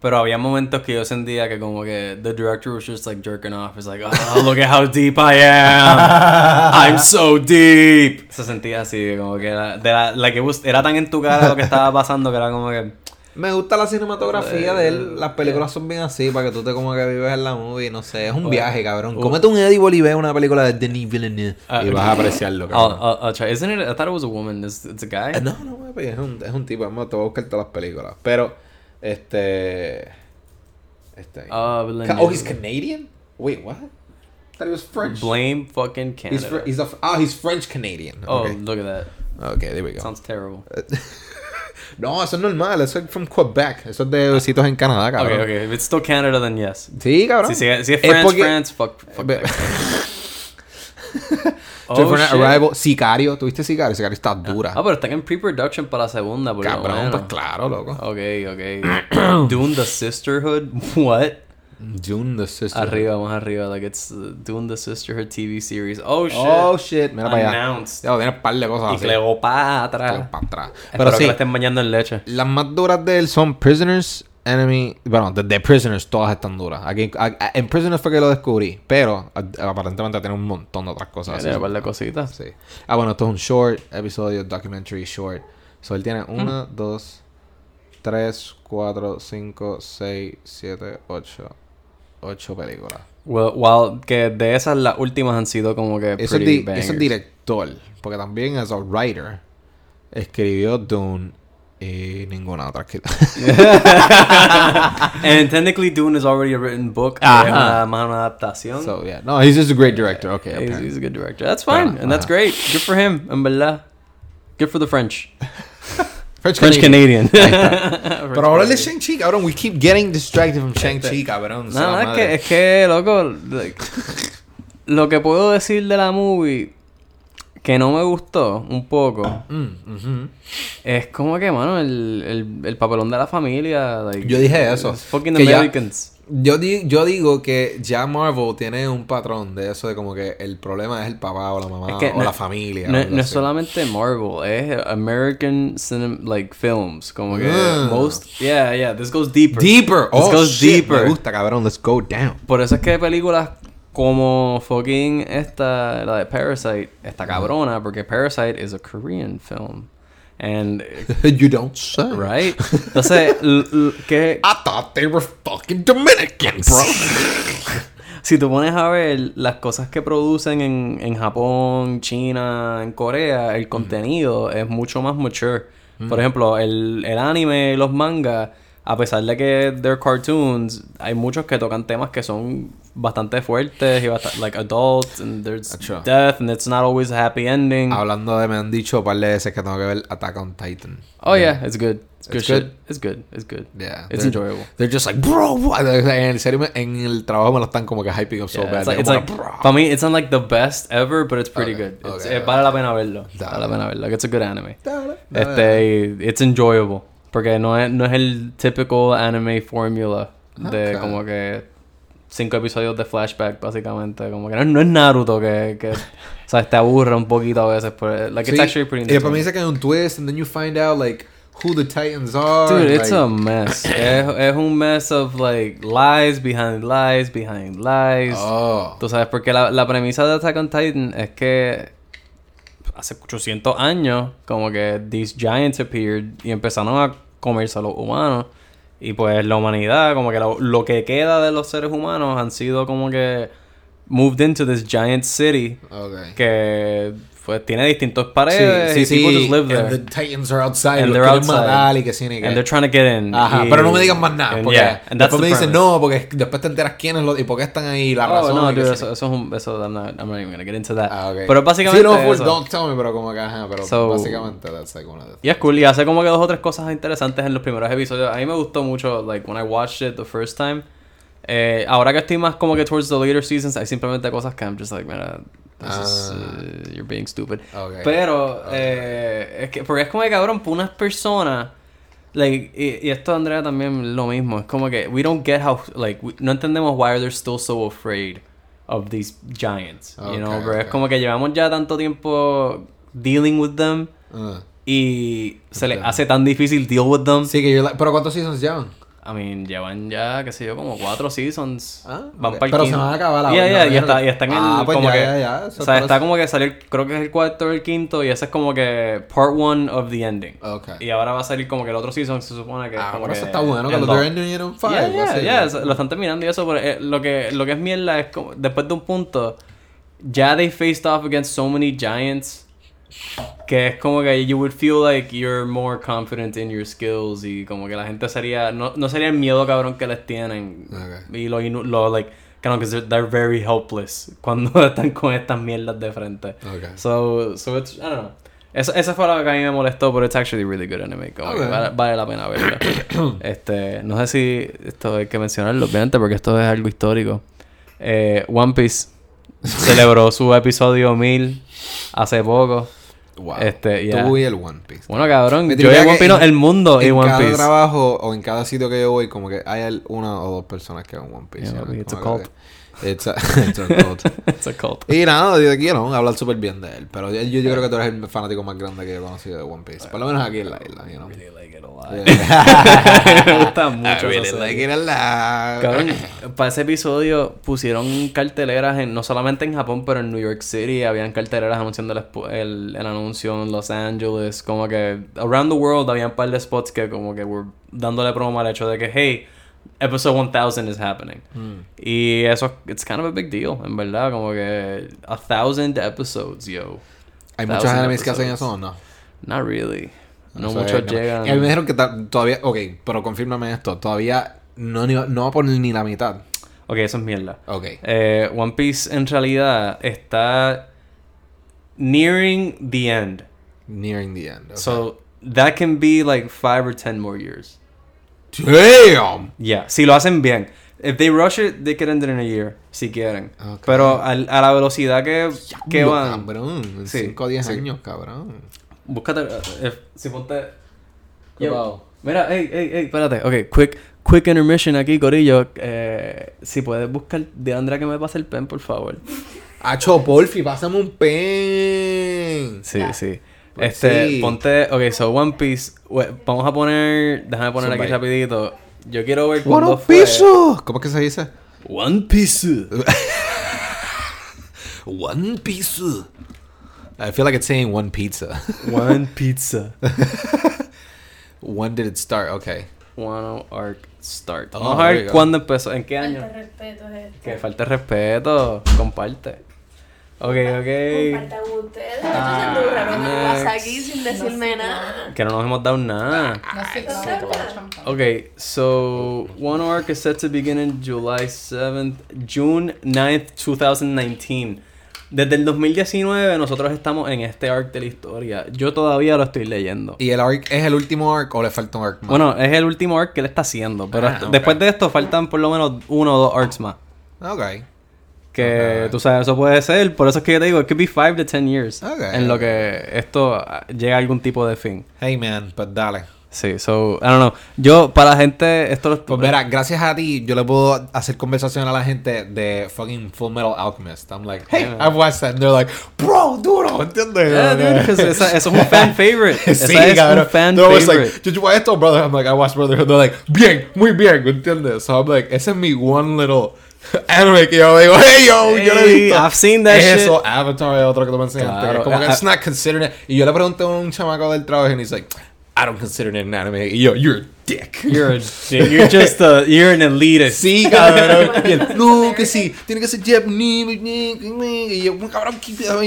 Pero había momentos que yo sentía que como que the director was just like jerking off. It's like, oh, look at how deep I am. I'm so deep. Se sentía así, como que era, de la, like it was- era tan en tu cara lo que estaba pasando que era como que... Me gusta la cinematografía de él. Las películas Yeah. son bien así para que tú te como que vives en la movie. No sé, es un Oh. viaje, cabrón. Oh. Cómete un y ve una película de Denis Villeneuve Ah, y vas a apreciarlo, I'll, cabrón. I'll, I'll try. Isn't it? I thought it was a woman. It's, it's a guy. Eh, No, no, es un, es un tipo. Te voy a buscar todas las películas. Pero, este. Este. Ca- Villeneuve. oh, he's Canadian? Wait, what? I thought he was French. Blame fucking He's, Canada. fr- he's a, ah, he's French Canadian. oh, Okay. look at that. okay, there we go. Sounds terrible. No, eso es normal. Eso es from Quebec. Eso es de sitios en Canadá, cabrón. Okay, okay. If it's still Canada, then yes. Sí, cabrón. Si, si, si es Es France, porque- France, fuck, fuck. Oh, 24 shit. Arrival, Sicario. ¿Tuviste Sicario? Sicario está dura. Ah, pero están en pre-production para la segunda, por lo Cabrón, pues claro, loco. Ok, ok. Dune the Sisterhood? What? June the Sister. Arriba, más arriba. Like, it's Dune the Sisterhood TV series. Oh, shit. Oh, shit. Mira para allá. Announced. Ya, tiene un par de cosas Y así. Cleopatra. Para atrás. Espero Pero que sí, la estén bañando en leche. las más duras de él son Prisoners, Enemy... Bueno, de, de Prisoners todas están duras. Aquí, a- a- en Prisoners fue que lo descubrí. Pero a- aparentemente tiene un montón de otras cosas. Tiene un par de cositas. Sí. Ah, bueno, esto es un short episodio, documentary short. So él tiene Mm. una, dos, tres, cuatro, cinco, seis, siete, ocho. Ocho películas. Well, while que de esas las últimas han sido como que Eso es, di- eso es director. Porque también es a writer. Escribió Dune y ninguna otra. que- And technically Dune is already a written book. Una, más una adaptación. so, yeah. No, he's just a great director. Okay. he's, he's a good director. That's fine. Pero, and that's ajá. great. Good for him. En verdad. Good for the French. French, French Canadian. Pero hablar de. Shang-Chi, cabrón. We keep getting distracted from Shang-Chi, cabrón. No, es que, es que, loco, like, lo que puedo decir de la movie que no me gustó un poco Mm, es como que, mano, el, el, el papelón de la familia. like, Yo dije eso. Fucking Que Americans. Yo, di- yo digo que ya Marvel tiene un patrón de eso de como que el problema es el papá o la mamá Es que o no- la familia. No, no es solamente Marvel, es American cinem like films, como que Ah. most yeah, yeah, this goes deeper. Deeper. This Oh, goes shit. deeper. Me gusta, cabrón. Let's go down. Por eso es que películas como fucking esta la de Parasite está cabrona porque Parasite is a Korean film. And you don't say. right? Entonces, ¿qué, I thought they were fucking Dominicans, bro. si tú pones a ver las cosas que producen en, en Japón, China, en Corea, el contenido es mucho más mature. Por ejemplo, el, el anime los mangas, a pesar de que they're cartoons, hay muchos que tocan temas que son bastante fuertes y bastante, like adult, and there's Acho. death, and it's not always a happy ending. Hablando de, me han dicho un par de veces que tengo que ver Attack on Titan. oh yeah, it's good. It's good It's shit. good? It's good. It's good. Yeah. It's they're- enjoyable. They're just like, bro? En serio, me- en el trabajo me lo están como que hyping up so Yeah, bad. it's like, it's like, bro. para mí, it's not like the best ever, but it's pretty Okay, good. It's- okay, eh, vale la pena verlo. Dale. Vale la pena verlo. It's a good anime. Dale, dale. Este, it's enjoyable. Porque no es, no es el typical anime formula de Ok. como que cinco episodios de flashback, básicamente. Como que no, no es Naruto que, que o sea, te aburre un poquito a veces. Pero, like, it's Sí, actually pretty Y después me dice que hay un twist, and then you find out, like, who the Titans are. Dude, and, it's like, a mess. es, es un mess of like lies behind lies behind lies. Oh. Tú sabes, porque la, la premisa de Attack on Titan es que hace 800 años, como que these giants appeared y empezaron a comerse a los humanos. Y pues la humanidad, como que lo, lo que queda de los seres humanos han sido como que moved into this giant city Okay. que pues tiene distintos paredes Sí, sí, y people sí. just live And there. the Titans are outside. And they're outside. y que sí, ni que- And they're trying to get in. Ajá, y- pero no me digan más nada. and Porque yeah, and that's después the me dicen no, porque después te enteras quiénes los y por qué están ahí, la Oh, razón. no, dude, eso, eso es un... Eso, I'm not, I'm not even gonna get into that. Ah, ok. Pero básicamente Sí, no, full, eso. don't tell me, pero como que ajá, pero So- básicamente that's like one of the Y es cool, y hace como que dos o tres cosas interesantes en los primeros episodios. A mí me gustó mucho, like, when I watched it the first time. Eh, ahora que estoy más como que towards the later seasons, hay simplemente cosas que I'm just like, mira, this is, uh, you're being stupid. Ok. Pero, eh, es que, porque es como que cabrón, por unas personas, like, y, y esto Andrea también lo mismo, es como que we don't get how, like, we- no entendemos why they're still so afraid of these giants, you know, pero es ok. como que llevamos ya tanto tiempo dealing with them Ah. y se les Entiendo. hace tan difícil deal with them. Sí, que yo pero ¿cuántos seasons llevan? I mean, llevan ya, qué sé yo, como cuatro seasons. Ah, van ok. para el Pero se van a acabar ahora, Yeah, yeah, ¿no? y está, y está en el. Ah, pues como ya, que, ya, ya, eso O sea, está como que salir, creo que es el cuarto o el quinto, y ese es como que part one of the ending. Ok. Y ahora va a salir como que el otro season se supone que. Ah, como que eso está bueno, que lo in five. Yeah, así. yeah, eso- lo están terminando y eso, pero eh, lo, que, lo que es mierda es como, después de un punto, ya they faced off against so many giants que es como que you would feel like you're more confident in your skills y como que la gente sería, no, no sería el miedo cabrón que les tienen Ok. y lo, lo like, of, because they're, they're very helpless cuando están con estas mierdas de frente. So, so it's, I don't know. Eso, eso fue lo que a mí me molestó, pero it's actually really good anime. Como que Ok. vale, vale la pena verlo. este, no sé si esto hay que mencionarlo, obviamente, porque esto es algo histórico. Eh, One Piece celebró su episodio 1000 hace poco. Wow. Este, ya. Tú y el One Piece. Bueno, cabrón, Me yo y One que Piece, no, en- el mundo y en One cada Piece. trabajo o en cada sitio que yo voy, como que hay una o dos personas que ven One Piece. Yeah, it's a It's a, cult. It's a cult. Y nada, yo quiero hablar súper bien de él. Pero yo, yo creo que tú eres el fanático más grande que he conocido de One Piece. Por lo menos aquí en la isla, you know. I really like it a lot. Yeah. me gusta I mucho. really esa like it a lot. Cabrón, para ese episodio pusieron carteleras en, no solamente en Japón, pero en New York City. Habían carteleras anunciando el, el, el anuncio en Los Angeles. Como que around the world había un par de spots que como que were dándole promo al hecho de que, hey, episode 1000 is happening. Mm. Y eso, it's kind of a big deal, en verdad. Como que a thousand episodes, yo. ¿Hay muchos animes que hacen eso o no? Not really. No, sé, muchos no. llegan. Y a mí me dijeron que todavía, ok, pero confírmame esto, todavía no, ni- no va a poner ni la mitad. Ok, eso es mierda. Ok. Eh, One Piece en realidad está nearing the end. Nearing the end. ok. So that can be like five or ten more years. Damn! Yeah, si lo hacen bien. If they rush it, they could end it in a year, si quieren. Ok. Pero al- a la velocidad que, que van... Cabrón, en Sí, 5 o 10 sí. años, cabrón. Búscate... eh, si ponte... ¿Qué Yo-? Mira, ey, ey, ey, espérate. Ok, quick, quick intermission aquí, Corillo. Eh, si puedes buscar de Andrea que me pase el pen, por favor. Acho, porfi, pásame un pen. Sí, sí. Pues este, sí. ponte... Ok, so One Piece... Vamos a poner... Déjame poner aquí rapidito. Yo quiero ver One cuándo fue... Piece. ¿Cómo es que se dice? One Piece. One Piece. I feel like it's saying one pizza. One Pizza. when did it start? Okay. One Arc Start. Oh, Vamos a ver cuándo empezó. ¿En qué año? Falta de respeto es esto. Que falta respeto. Comparte. Ok, ok. Compartan ustedes. Ah, Esto es duro, ¿no? next. Vas aquí sin decirme nada. Que no nos hemos dado nada. Okay, so one arc is set to begin in July 7th, June 9th, 2019. Desde el 2019 nosotros estamos en este arc de la historia. Yo todavía lo estoy leyendo. ¿Y el arc es el último arc o le falta un arc más? Bueno, es el último arc que él está haciendo, pero Ah, esto- ok. después de esto faltan por lo menos uno o dos arcs más. Ok. Que Ok. tú sabes, eso puede ser, por eso es que yo te digo, it could be 5 to 10 years Ok, en lo que esto ah, llega a algún tipo de fin. Hey man, pues dale. Sí, so, I don't know. Yo, para la gente, esto lo Pues verá, gracias a ti, yo le puedo hacer conversación a la gente de fucking Full Metal Alchemist. I'm like, hey, Yeah. I've watched that. And they're like, bro, duro, ¿entiendes? Yeah, dude, esa- eso es un fan favorite. sí, Esa es cabrón. un fan They're always favorite. like, did you watch esto, brother? I'm like, I watched Brotherhood. They're like, bien, muy bien, ¿entiendes? So I'm like, ese es mi one little anime que yo digo, hey, yo, yo lo he visto. I've seen that es shit. eso, Avatar es otro que tú me enseñaste. Claro, como que it's not considered it. Y yo le pregunté a un chamaco del trabajo y he's like, I don't consider it an anime. Y yo, you're a dick. You're a dick. You're just a, you're an elitist. Sí, cabrón. No, que sí, tiene que ser Japanese. Y yo, cabrón,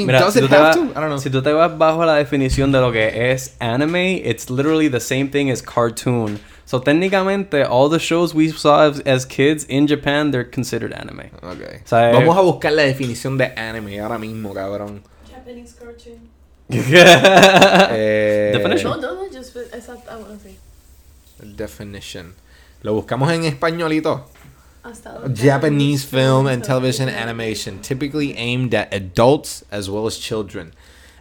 Mira, does si it tú, te have vas, to? I don't know. si tú te vas bajo la definición de lo que es anime, it's literally the same thing as cartoon. So técnicamente, all the shows we saw as, as kids in Japan, they're considered anime. Okay. O sea, Vamos a buscar la definición de anime ahora mismo, cabrón. Japanese cartoon. Eh, Definition. No, no, no, just exacto. Bueno, sí. Definition. Lo buscamos en españolito. Japanese film and television animation, typically aimed at adults as well as children.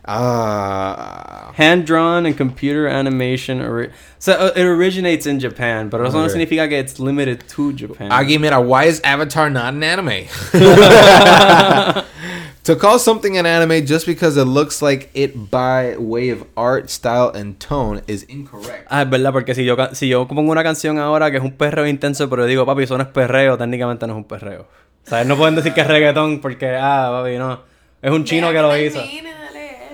Ah. Hand drawn and computer animation. Ori- so uh, it originates in Japan, pero eso no Okay. significa que it's limited to Japan. Aquí, mira, why is Avatar not an anime? to call something an anime just because it looks like it by way of art, style, and tone is incorrect. Ah, es verdad, porque si yo, ca- si yo pongo una canción ahora que es un perreo intenso, pero digo, papi, eso no es perreo, técnicamente no es un perreo. O sea, no pueden decir que es reggaetón porque, ah, papi, no. Es un chino que lo hizo.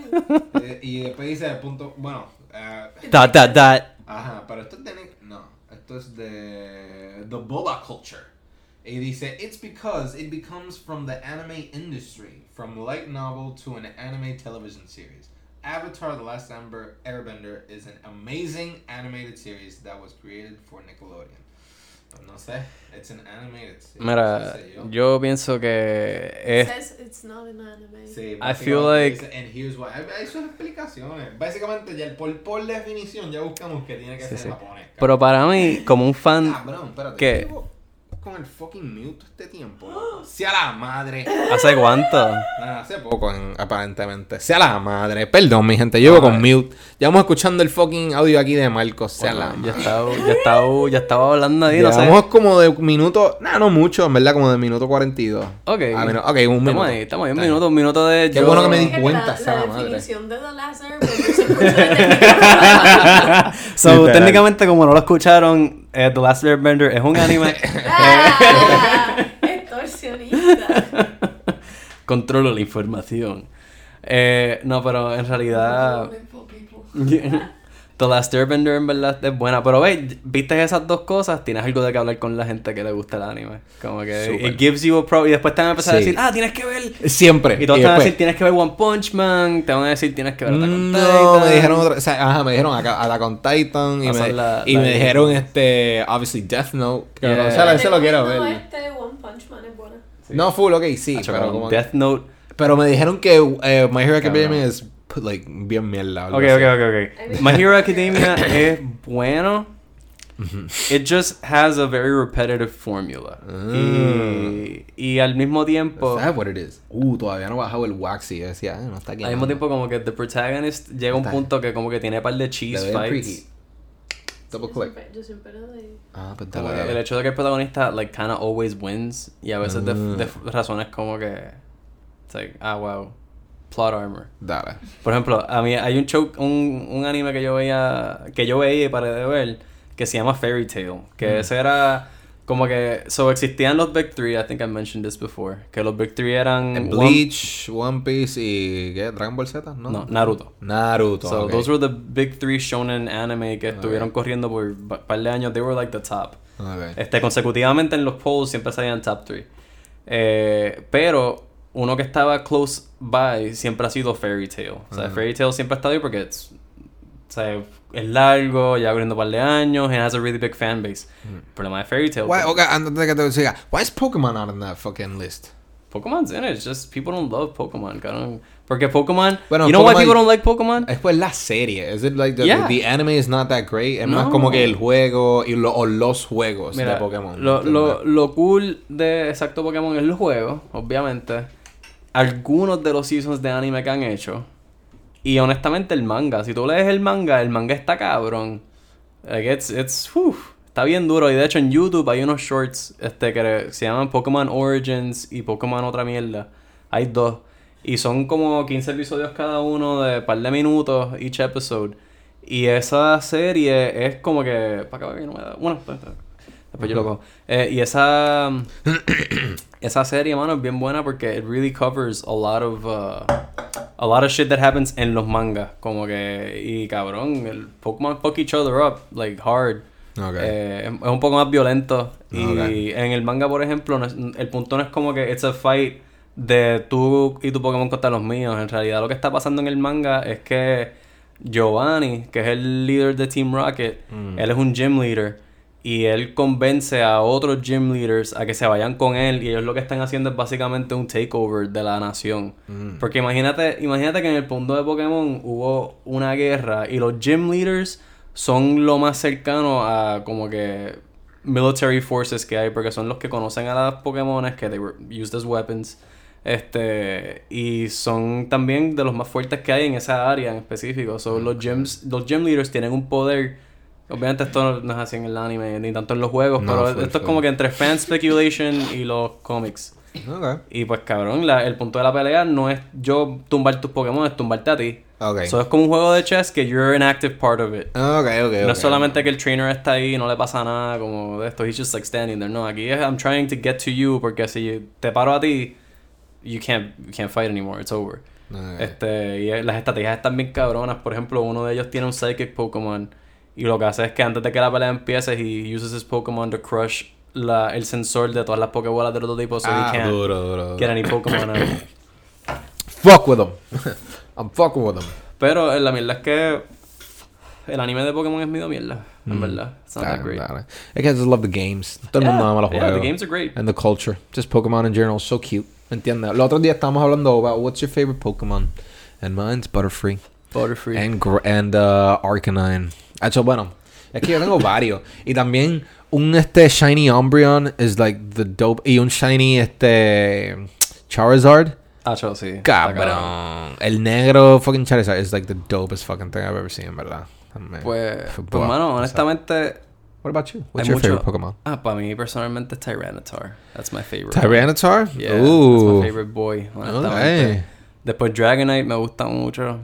Termine de leer. Eh, y después dice el punto, bueno, Dot, dot, dot. ajá, pero esto es de, no, esto es de the boba culture. Y dice, it's because it becomes from the anime industry, from light novel to an anime television series. Avatar: The Last Amber Airbender is an amazing animated series that was created for Nickelodeon. No sé, it's an animated series. Mira, qué sé yo. yo pienso que es... Says it's not an anime. Sí, I feel like- And here's why. Hay- sus explicaciones. Básicamente, ya por, por definición, ya buscamos que tiene que Sí, ser sí. japonés. cabrón. Pero para mí, como un fan... Cabrón, espérate. ¿Qué? Llevo con el fucking mute este tiempo. loco. Sea la madre. ¿Hace cuánto? Nada, hace poco, en- aparentemente. Sea la madre. Perdón, mi gente. Llevo Ah. con mute. Llevamos escuchando el fucking audio aquí de Marcos. Sea la Bueno, ya madre. estaba, ya estaba, ya estaba hablando ahí, no sé. Como de minuto. Nada, no mucho, en verdad, como de minuto 42. Ok. Ah, minu- ok, un minuto. Estamos ahí, estamos ahí. Un minuto, un minuto de... Qué yo- bueno que me di cuenta, la, sea la la madre. definición de The Last Airbender se escucha desde so, técnicamente, como no lo escucharon, eh, The Last Airbender es un anime. ¡Ah! Extorsionista. Controlo la información. Eh, no, pero en realidad... The Last Airbender en verdad es buena. Pero ve, viste esas dos cosas, tienes algo de que hablar con la gente que le gusta el anime. Como que it gives you a pro. Y después te van a empezar a decir, ah, tienes que ver. Siempre. Y todos te van a decir, tienes que ver One Punch Man. Te van a decir, tienes que ver Attack on No, Titan. me dijeron otra, o sea, ajá, me dijeron acá, Attack on Titan y, me, es la- y la- me dijeron este, obviously Death Note. Que Yeah. o sea, ese lo quiero No, ver. este One Punch Man es buena. No full, ok, sí, pero, como- Death Note. pero me dijeron que eh, My Hero Academia es like bien mierda. Ok, así. ok, ok, ok. My Hero Academia es bueno. it just has a very repetitive formula. Y, y al mismo tiempo, That's what it is. Uh, todavía no bajado el waxy. Yo decía, ah, no está aquí. al mismo tiempo como que the protagonist llega a un punto que como que tiene par de cheese fights. Double Yo click. siempre, yo siempre. Ah, pues dale, dale. el hecho de que el protagonista like kind of always wins y a veces de, Ah. de razones como que it's like ah wow plot armor Dale. por ejemplo a mí hay un show un, un anime que yo veía que yo veía y paré de ver que se llama Fairy Tail que Mm. ese era como que so existían los big three I think I mentioned this before que los big three eran En One- Bleach, One Piece y... ¿Qué? ¿Dragon Ball Z? No. no Naruto Naruto. So ok. those were the big three shonen anime que estuvieron corriendo por un par de años they were like the top Ok. Este, consecutivamente en los polls siempre salían top 3. pero uno que estaba close by siempre ha sido Fairy Tail. O sea. Fairy Tail siempre ha estado ahí porque it's- o sea, es largo, ya corriendo un par de años, and has a really big fan base. El problema de Fairy Tail. Why, pues, okay, antes de que te siga, why is Pokemon not on that fucking list? Pokemon's in it. It's just people don't love Pokemon. cabrón. Porque Pokemon. Bueno, you know why Pokemon- people don't like Pokemon? Es pues la serie. Is it like the, Yeah. the, anime is not that great? Es más No. como que el juego y lo- o los juegos Mira, de Pokémon. Lo, lo, lo cool de exacto Pokémon es los juegos, obviamente. Algunos de los seasons de anime que han hecho. Y honestamente el manga. Si tú lees el manga, el manga está cabrón. Like it's, está bien duro. Y de hecho en YouTube hay unos shorts este, que se llaman Pokémon Origins y Pokémon otra mierda. Hay dos. Y son como 15 episodios cada uno de par de minutos each episode. Y esa serie es como que. Para después yo lo cojo. Eh, y esa. esa serie, mano, es bien buena porque it really covers a lot of. uh, a lot of shit that happens en los mangas. Como que. Y cabrón, el Pokémon fuck each other up, like hard. Ok. Eh, es, un poco más violento. Y en el manga, por ejemplo, no es- el punto no es como que it's a fight de tú y tu Pokémon contra los míos. En realidad, lo que está pasando en el manga es que Giovanni, que es el líder de Team Rocket, Mm. él es un gym leader. Y él convence a otros gym leaders a que se vayan con él. Y ellos lo que están haciendo es básicamente un takeover de la nación. Mm. Porque imagínate, imagínate que en el mundo de Pokémon hubo una guerra y los gym leaders son lo más cercano a como que military forces que hay porque son los que conocen a las Pokémon que they were used as weapons. Este, y son también de los más fuertes que hay en esa área en específico. So, los gyms, los gym leaders tienen un poder. Obviamente esto no es así en el anime ni tanto en los juegos, No, pero esto es como que entre fan speculation y los cómics. Y pues cabrón, la- el punto de la pelea no es yo tumbar tus Pokémon, es tumbarte a ti. Ok. Eso es como un juego de chess que you're an active part of it. No es solamente que el trainer está ahí y no le pasa nada como de esto, he's just like standing there. No, aquí es I'm trying to get to you porque si te paro a ti, you can't, you can't fight anymore, it's over. Este, y las estrategias están bien cabronas. Por ejemplo, uno de ellos tiene un Psychic Pokémon. Y lo que hace es que antes de que la pelea empiece, he uses his Pokémon to crush la, el sensor de todas las Pokébolas del otro tipo. So ah, he can't duro, duro, duro. get any Pokémon out. Fuck with them. I'm fucking with them. Pero eh, la mierda es que el anime de Pokémon es medio mierda, en verdad. It's not that Dale, great. dale. Es que I just love the games. Todo el mundo Yeah, ama los yeah, juegos. the games are great. And the culture. Just Pokemon in general, so cute. ¿Me entiendes? El otro día estábamos hablando about what's your favorite Pokemon. And mine's Butterfree. Butterfree. And, and uh, Arcanine. Hecho, bueno, es que yo tengo varios. Y también un este Shiny Umbreon is like the dope. Y un Shiny este Charizard. Ah, chao, sí. Cabrón. El negro fucking Charizard is like the dopest fucking thing I've ever seen, ¿verdad? Me- Pues, pues mano, honestamente, What about you? What's your mucho- favorite Pokemon? Ah, para mí personalmente es Tyranitar. That's my favorite. Tyranitar? Yeah, that's Ooh. my favorite boy, honestamente. Okay. Después Dragonite me gusta mucho.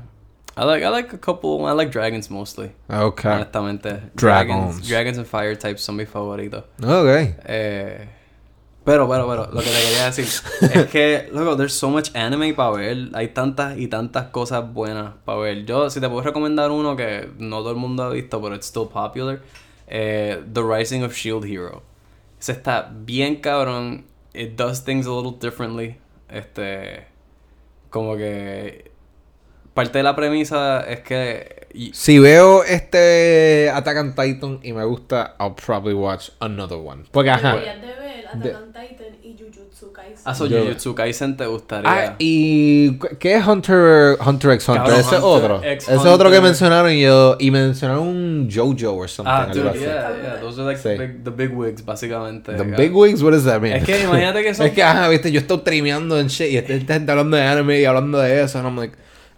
I like I like a couple. I like dragons mostly. Okay. Honestamente. Dragons. Dragons and fire types son mis favoritos. Okay. Eh, pero, pero, pero, lo que te quería decir es que, loco, there's so much anime para ver. Hay tantas y tantas cosas buenas para ver. Yo, si te puedo recomendar uno que no todo el mundo ha visto, pero it's still popular, eh, The Rising of Shield Hero. Ese está bien cabrón. It does things a little differently. Este, como que parte de la premisa es que y- Si veo este Attack on Titan y me gusta, I'll probably watch another one. Porque ajá. Deberías de ver Attack De- on Titan y Jujutsu Kaisen. Ah, so Yo- Jujutsu Kaisen te gustaría. Ah, ¿y qué es Hunter, Hunter x Hunter? Cabrón, Ese es otro. Ese es otro que mencionaron y yo. Y mencionaron un JoJo or something. Ah, algo dude, así. yeah, yeah. Those are like Sí. the, big, the big wigs, básicamente. The acá. Big Wigs, what does that mean? Es que imagínate que son... Es que, ajá, viste, yo estoy trimeando en shit y esta gente hablando de anime y hablando de eso. And I'm like,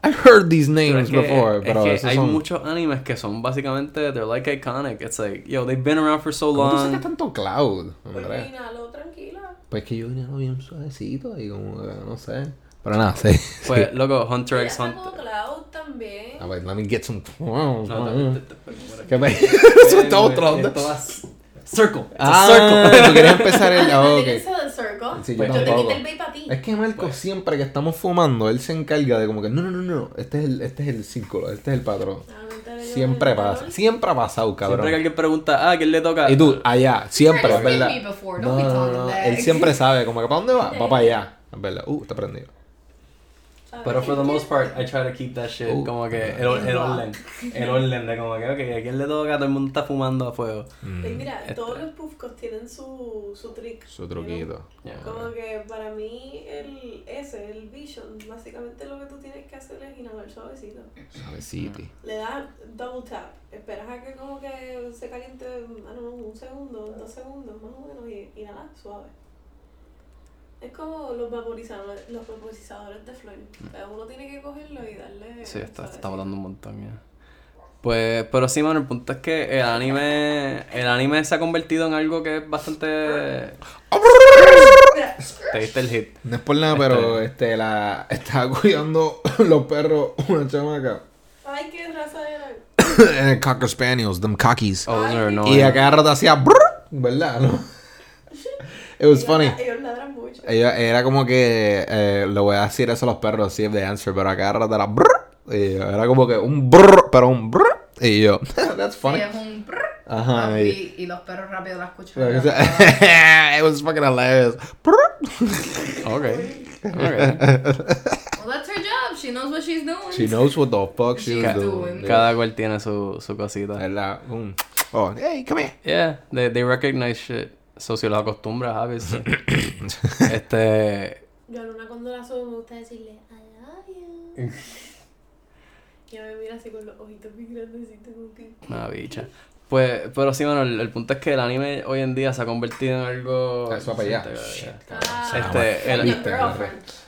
I've heard these Pero names es que, before. es Pero que esos hay son... muchos animes que son básicamente, they're like iconic. It's like, yo, they've been around for so ¿Cómo tú long. sacas tanto cloud? Pues Andrea? inhalo, tranquila. Pues que yo inhalo bien suavecito y como, que, no sé. Pero nada, sí. Pues, sí. loco, Hunter x Hunter. Cloud también. A ver, let me get some... No, te- te- ¿Qué me... Eso está otro. Va- Circle. It's a Ah, circle. tú querías empezar el... Ah, ok. Tienes del circle. Sí, yo Pues, yo te el vape a ti. Es que Marco siempre que estamos fumando, él se encarga de como que no, no, no, no, este es el, este es el círculo, este es el patrón. Yo Siempre pasa, siempre ha pasado, Siempre cabrón. que alguien pregunta, ah, ¿quién le toca? Y tú, allá, siempre, verdad. No, no, no, él siempre sabe, como que ¿para dónde va? Va para allá, es verdad. Uh, está prendido. Pero for the most part, I try to keep that shit Uh, como que el, el orden. El orden de como que, ok, ¿a quién le toca? Todo el mundo está fumando a fuego. Y mira, Este- todos los puffcos tienen su, su trick. Su you truquito. Yeah. Como que para mí, el, ese, el Vision, básicamente lo que tú tienes que hacer es inhalar suavecito. Suavecito. Le das double tap, esperas a que como que se caliente, I don't know, un segundo, dos segundos más o menos y inhalas suave. Es como los vaporizadores, los vaporizadores de flor. O sea, uno tiene que cogerlo y darle. Sí, está, está suavecito. botando un montón ya. Pues, pero sí, mano, el punto es que el anime, el anime se ha convertido en algo que es bastante... Te diste el hit. No es por nada, pero este, la, estaba cuidando los perros una chamaca. Ay, qué raza era. Eh, Cocker Spaniels, them cockies. Oh, annoying. Y a cada rato hacía brrr, ¿verdad? ¿No? It was Ellos- funny. Ellos ladran mucho. Era como que eh, le voy a decir eso a los perros, if they answer, pero a cada rato era brrr. Y yo, era como que un brrr, pero un brrr. Y yo, that's Sí, funny. es un brr, Ajá. y, Y, y los perros rápido la escuchan. sea- it was fucking hilarious. Brrr. Ok. Ok. Well, that's her job. She knows what she's doing. She knows what the fuck she's She's doing. Cada cual tiene su, su cosita. Oh, hey, come here. Yeah, they, they recognize shit. So si los acostumbras, obviously. este... Yo a Luna cuando la subo me gusta decirle I love you. y ella me mira así con los ojitos bien grandecitos como que. Una bicha. Pues, pero sí, bueno, el, el punto es que el anime hoy en día se ha convertido en algo... Eso para allá. Ah, Este, el-.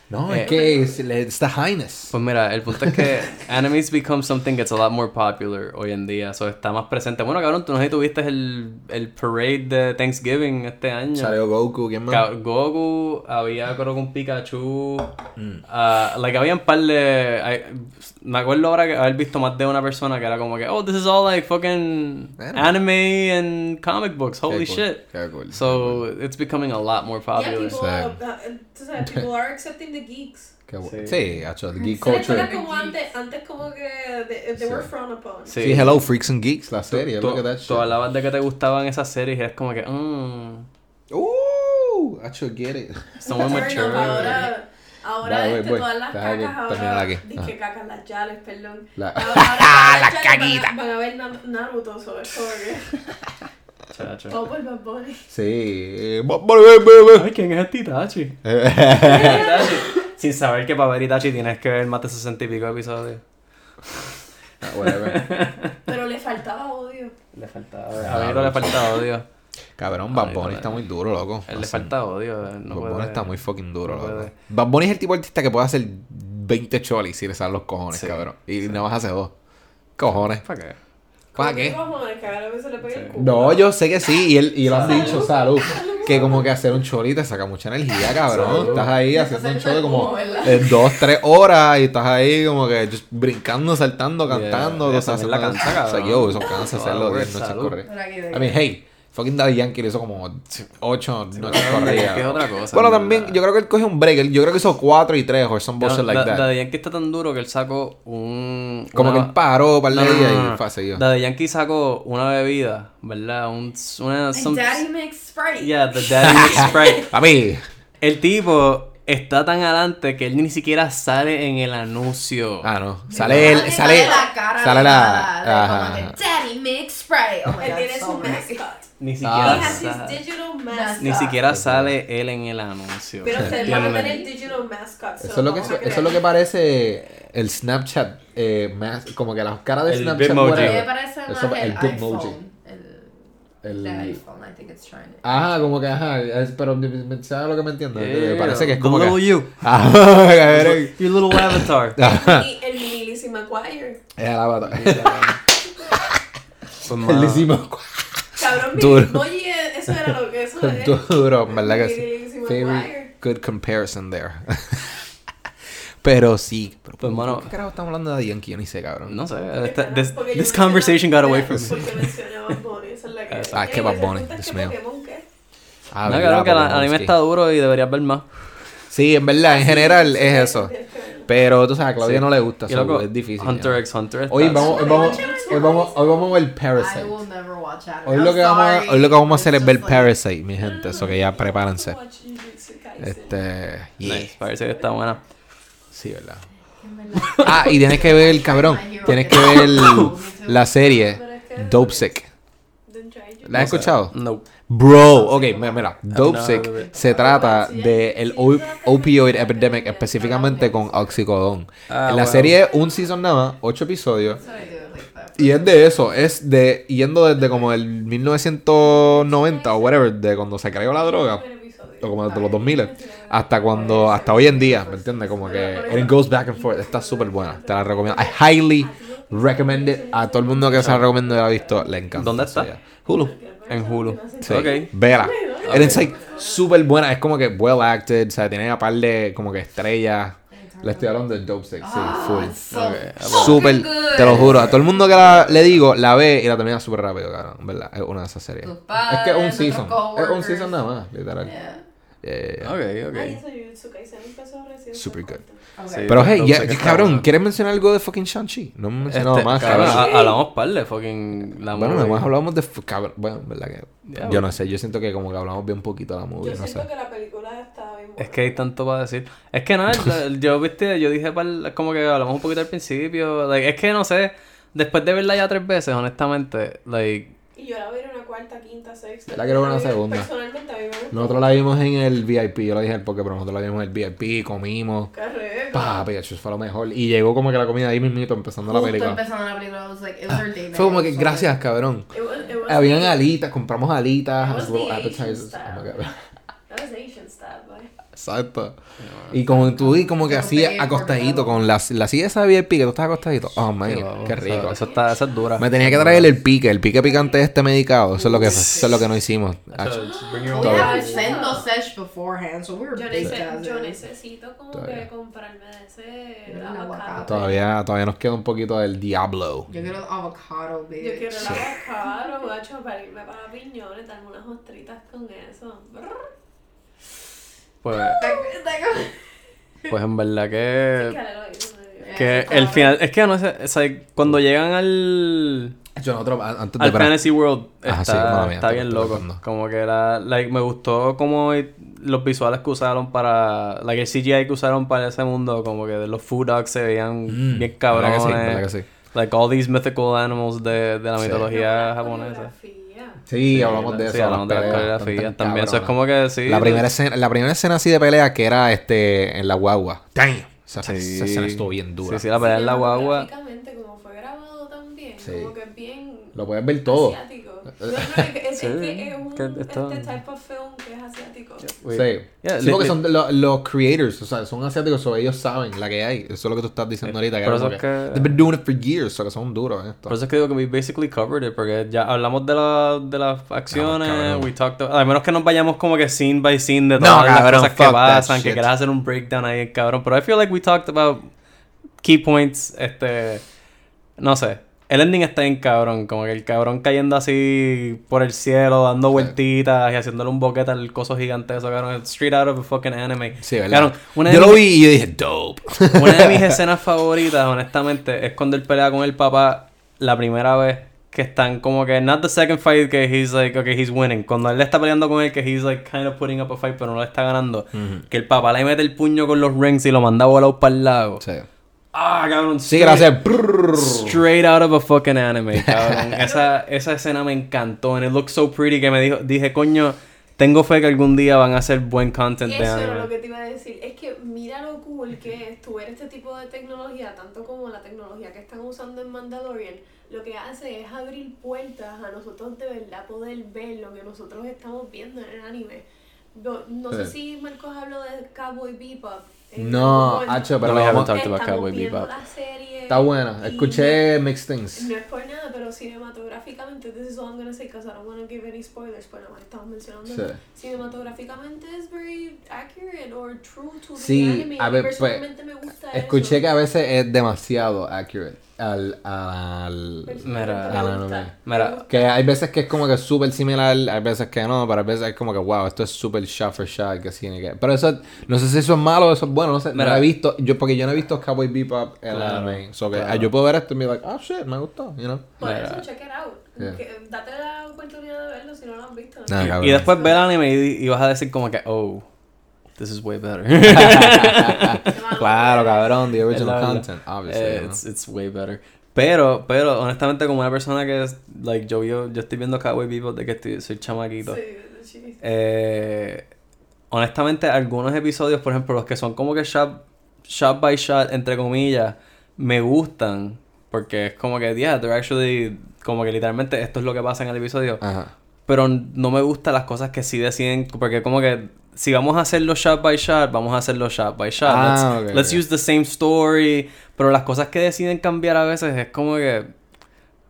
No, Eh, es que es, it's the highness. Pues mira, el punto es que animes become something that's a lot more popular hoy en día. So está más presente. Bueno, cabrón, tú no sé si tuviste el, el parade de Thanksgiving este año. Salió Goku, ¿quién más? Goku, había creo que un Pikachu. Mm. ah, like, había un par de. ay, me acuerdo ahora que haber visto más de una persona que era como que, oh, this is all like fucking Anime. anime and comic books. Holy Qué cool, shit. qué cool, So it's becoming a lot more Yeah, popular. people, Sí. uh, people are accepting the geeks. Qué bu- Sí. Sí, hecho, el geek ¿Se recuerda culture. como antes, antes como que they, they Sí. were frowned upon? Sí. Sí, Hello Freaks and Geeks, la serie. Tú, Look at that shit. tú hablabas de que te gustaban esas series y eres como que, mmm, Uh, I get it. Turn mature. Ahora, ahora Dale, voy, este, voy. todas las cacas ahora. Dije Ajá. cacas, las yales, perdón. La- Ahora, ahora todas Las yales van a- caquitas. Van a ver Na- Naruto, so es como que. Chacho. Por Bad Bunny. Sí. Ba- ba- ba- ba- ba. Ay, ¿quién es este Itachi? Eh, Itachi. Sin saber que para ver Itachi tienes que ver más de 60 y pico episodios. Ah, whatever. Pero le faltaba odio. Le faltaba. A Benito le falta odio. Cabrón, Bad Bunny está muy duro, loco. Él le falta odio. eh, No Bad. Bunny está muy fucking duro, no loco. puede. Bad Bunny es el tipo de artista que puede hacer 20 cholis si le salen los cojones, Sí, cabrón. Y nada más hace dos. Cojones. ¿Para qué? ¿Para ¿Cómo qué? No, yo sé que sí, y él, y lo han dicho, salud. Que como que hacer un choli te saca mucha energía, cabrón. Salud. Estás ahí haciendo un de como eh, dos, tres horas y estás ahí como que just brincando, saltando, cantando. yeah, o sea, la cansa, O sea, yo, eso cansa hacerlo word, 10 noches salud. corridas. Por aquí de I mean, hey, fucking Daddy Yankee lo hizo como 8 noches cabrón, corridas. que es otra cosa, Bueno, en también, verdad. yo creo que él cogió un break. él- Yo creo que hizo 4 y 3 or some bullshit like that. Daddy Yankee está tan duro que él sacó un... Como una- que él paró para No, el no, día no, no. y fue a seguir. Daddy Yankee sacó una bebida, ¿verdad? Un, una... Some- Daddy makes Sprite. Yeah, the Daddy Mix Sprite. A mí. El tipo está tan adelante que él ni siquiera sale en el anuncio. Ah, no. Sale él, Daddy sale. la cara Sale de la. nada, de Ajá. Daddy makes Sprite. Oh my Él God, tiene so su mascot. Ni He siquiera, has sa- his digital That's- mascot. ni siquiera sale él en el anuncio. Pero se va a tener digital mascot. Eso es lo que, a eso es lo que parece el Snapchat, eh, más, como que las caras de El Snapchat. Bitmoji. parece más Eso, el, el Bitmoji. iPhone. El, de iPhone, I think it's trying to. Ajá, como que ajá, es- pero me- me- ¿sabes lo que me entiendes? Yeah, me parece que es the como little que... you. Ajá, cabrón. Your little avatar. Y el mini Lizzie McGuire. El avatar. El mano, hicimos Cabrón, Duro. Oye, eso era lo que eso es. duro, en verdad que sí. Very good comparison there. pero sí. Pero, Pues, mano- ¿Qué carajo estamos hablando de Yankee? Yo ni sé, cabrón. No sé. esta- this, this conversation got away from me. Porque esa es la que. Ah, que Bad Bunny, Anyway, Dios ¿qué mío. Ah, No, claro que el anime está duro y deberías ver más. Sí, en verdad, en general Sí, es eso. Pero tú sabes, a Claudia Sí. no le gusta, Y so, loco, es difícil. Hunter ya. x Hunter. Hoy vamos, hoy vamos, Hunter x hoy vamos, hoy vamos a ver I Parasite. will never watch anime. Hoy lo que vamos a, hoy lo que vamos a hacer es ver Parasite, mi gente. Eso que ya prepárense. Este, yeah. Nice, parece que está buena. Sí, verdad. Ah, y tienes que ver, cabrón, tienes que ver el- la serie Dope Sick. ¿La has escuchado? No. Bro, ok, mira, mira. Se trata de el opioid epidemic específicamente con oxicodón. Ah, En la wow. serie es un season nada más, ocho episodios. Y es de eso, es de yendo desde como el 1990 o whatever, de cuando se creó la droga, o como desde los 2000 hasta cuando hasta hoy en día, ¿me entiendes? Como que and it goes back and forth, está súper buena, te la recomiendo. I highly recommend it a todo el mundo que se la recomiendo y la ha visto, le encanta. ¿Dónde está? Hulu. En Hulu. Sí. Ok. Vela. And it's like súper buena, es como que well acted, o sea, tiene a par de como que estrellas. Le estoy hablando de Dope Sick, sí, Ah, full. Súper, te lo juro. A todo el mundo que la, le digo, la ve y la termina súper rápido, cabrón. ¿Verdad? Es una de esas series. Es que es un season. Es un season nada más, literal. Yeah. Yeah, yeah, yeah. Ok, Ay, ok. eso empezó recién. Super good. Okay. Sí. Pero hey, ya, está cabrón, bueno. ¿quieres mencionar algo de fucking Shang-Chi? No hemos mencionado Este, más, cabrón, cabrón. ha- hablamos par de fucking la Bueno, movie. nada más hablamos de... Cabrón, bueno, verdad que... Ya, yo bueno. no sé, yo siento que como que hablamos bien poquito de la movie, Yo no sé. siento que la película está bien buena. Es que hay tanto para decir. Es que nada, yo, viste, yo dije par- como que hablamos un poquito al principio. like, es que no sé, después de verla ya tres veces, honestamente, like, Y yo la voy a ir una cuarta, quinta, sexta. La quiero ver mí, segunda. Personalmente a mí me gusta. Nosotros la vimos en el VIP, yo lo dije porque pero nosotros la vimos en el VIP, comimos. Correcto. Papi, eso fue lo mejor. Y llegó como que la comida ahí mismito empezando la Justo película. empezando la película, I was like, it was our date Fue como que it was gracias, cabrón. It was- it was Habían alitas, compramos It alitas, was little the Asian appetizers. style. Oh my God. That was Asian style, boy. Exacto. Y como tú y como que así acostadito con la, la silla esa VIP que tú estás acostadito. Oh sí, man, qué rico. Eso, está, eso es dura. Me tenía que traer el pique, el pique picante este medicado. Eso es lo que eso es lo que no hicimos. Yo, necesito como Todavía. que comprarme de ese El avocado. Todavía, todavía nos queda un poquito del Diablo. Yo quiero el avocado, bitch. Yo quiero el avocado, macho, para irme para piñones, darme unas ostritas con eso. Brr. Pues, pues en verdad que. Que el final. Es que no sé. Es like, cuando llegan al. Yo nosotros a- antes de Al para- Fantasy World Ajá, está, sí, mía, está bien loco. entiendo. Como que era, like, me gustó como los visuales que usaron para, like, el CGI que usaron para ese mundo, como que los food dogs se veían Mm, bien ¿verdad que cabrones. sí? ¿verdad que sí? Like all these mythical animals de, de la Sí. mitología japonesa. Coreografía. Sí, hablamos de Sí, eso. hablamos de las coreografías también. Eso es como que sí. La primera escena, la primera escena así de pelea que era este en la guagua. Damn. Esa, Sí. esa escena estuvo bien dura. Sí, sí, la pelea en la guagua. Como fue grabado también, Sí. como que es bien Lo puedes ver todo. asiático. No, no, es, es, Sí, es que es un este type of film que es asiático. Sí. Yeah, Sí, porque son de lo- los creators, o sea, son asiáticos, o ellos saben la que hay. Eso es lo que tú estás diciendo ahorita. Que eso que, que- They've been doing it for years, o sea, que son duros en esto. Por eso es que digo que we basically covered it, porque ya hablamos de, la, de las acciones, cabrón. we talked about- a menos que nos vayamos como que scene by scene de No, todas las cabrón, cosas que pasan, que quieras hacer un breakdown ahí, cabrón. Pero I feel like we talked about key points, este, no sé. El ending está en cabrón, como que el cabrón cayendo así por el cielo, dando vueltitas y haciéndole un boquete al coso gigante eso, cabrón. Straight out of a fucking anime. Sí, ¿verdad? Cabrón, Yo lo vi y yo dije, dope. una de mis escenas favoritas, honestamente, es cuando él pelea con el papá la primera vez que están como que not the second fight que he's like okay he's winning cuando él le está peleando con él que he's like kind of putting up a fight pero no le está ganando que el papá le mete el puño con los rings y lo manda volado para el lago Sí. Ah, cabrón. Sí, gracias. Straight out of a fucking anime, cabrón. esa, esa escena me encantó. And it looked so pretty que me dijo, dije, coño, tengo fe que algún día van a hacer buen content de Eso era lo anime. que te iba a decir. Es que mira lo cool que es tu ver este tipo de tecnología, tanto como la tecnología que están usando en Mandalorian. Lo que hace es abrir puertas a nosotros de verdad poder ver lo que nosotros estamos viendo en el anime. No, no sé Sí. si Marcos habló de Cowboy Bebop. En No, hacho, pero No, vamos- talked about Estamos Cowboy viendo Bebop. Está buena. Escuché Mixed Things. No es por nada, pero cinematográficamente, this is all I'm gonna say because I don't want to give any spoilers, pero nada más estamos mencionando. Sí. Cinematográficamente es very accurate or true to the Sí, anime. a ver, pues, personalmente me gusta Escuché eso. que a veces es demasiado accurate al, al, Personalmente Mira, al anime. Mira. Que hay veces que es como que súper similar, hay veces que no, pero hay veces es como que, wow, esto es súper shot for shot, que ni que... Pero eso, no sé si eso es malo o eso es bueno, no sé, no Mira. lo he visto, yo, porque yo no he visto Cowboy Bebop en el Claro, anime, so que claro. ah, yo puedo ver esto y me like, oh shit, me gustó, you know. Por Mira. eso, check it out. Yeah. Que- date la oportunidad de verlo si no lo has visto. Nah, cabrón. y después ve el anime y, y vas a decir como que, oh, this is way better. Claro, cabrón, the original content, obviously, Eh, you know. it's, it's way better. Pero, pero, honestamente, como una persona que es, like, yo, yo, yo estoy viendo Cowboy Bebop de que estoy, soy chamaquito. Sí, sí. Eh, honestamente, algunos episodios, por ejemplo, los que son como que shot, shot by shot, entre comillas, me gustan. Porque es como que, yeah, they're actually, como que literalmente esto es lo que pasa en el episodio. Ajá. Pero no me gustan las cosas que sí deciden, porque como que si vamos a hacerlo shot by shot, vamos a hacerlo shot by shot. Ah, let's use the same story. Pero las cosas que deciden cambiar a veces es como que,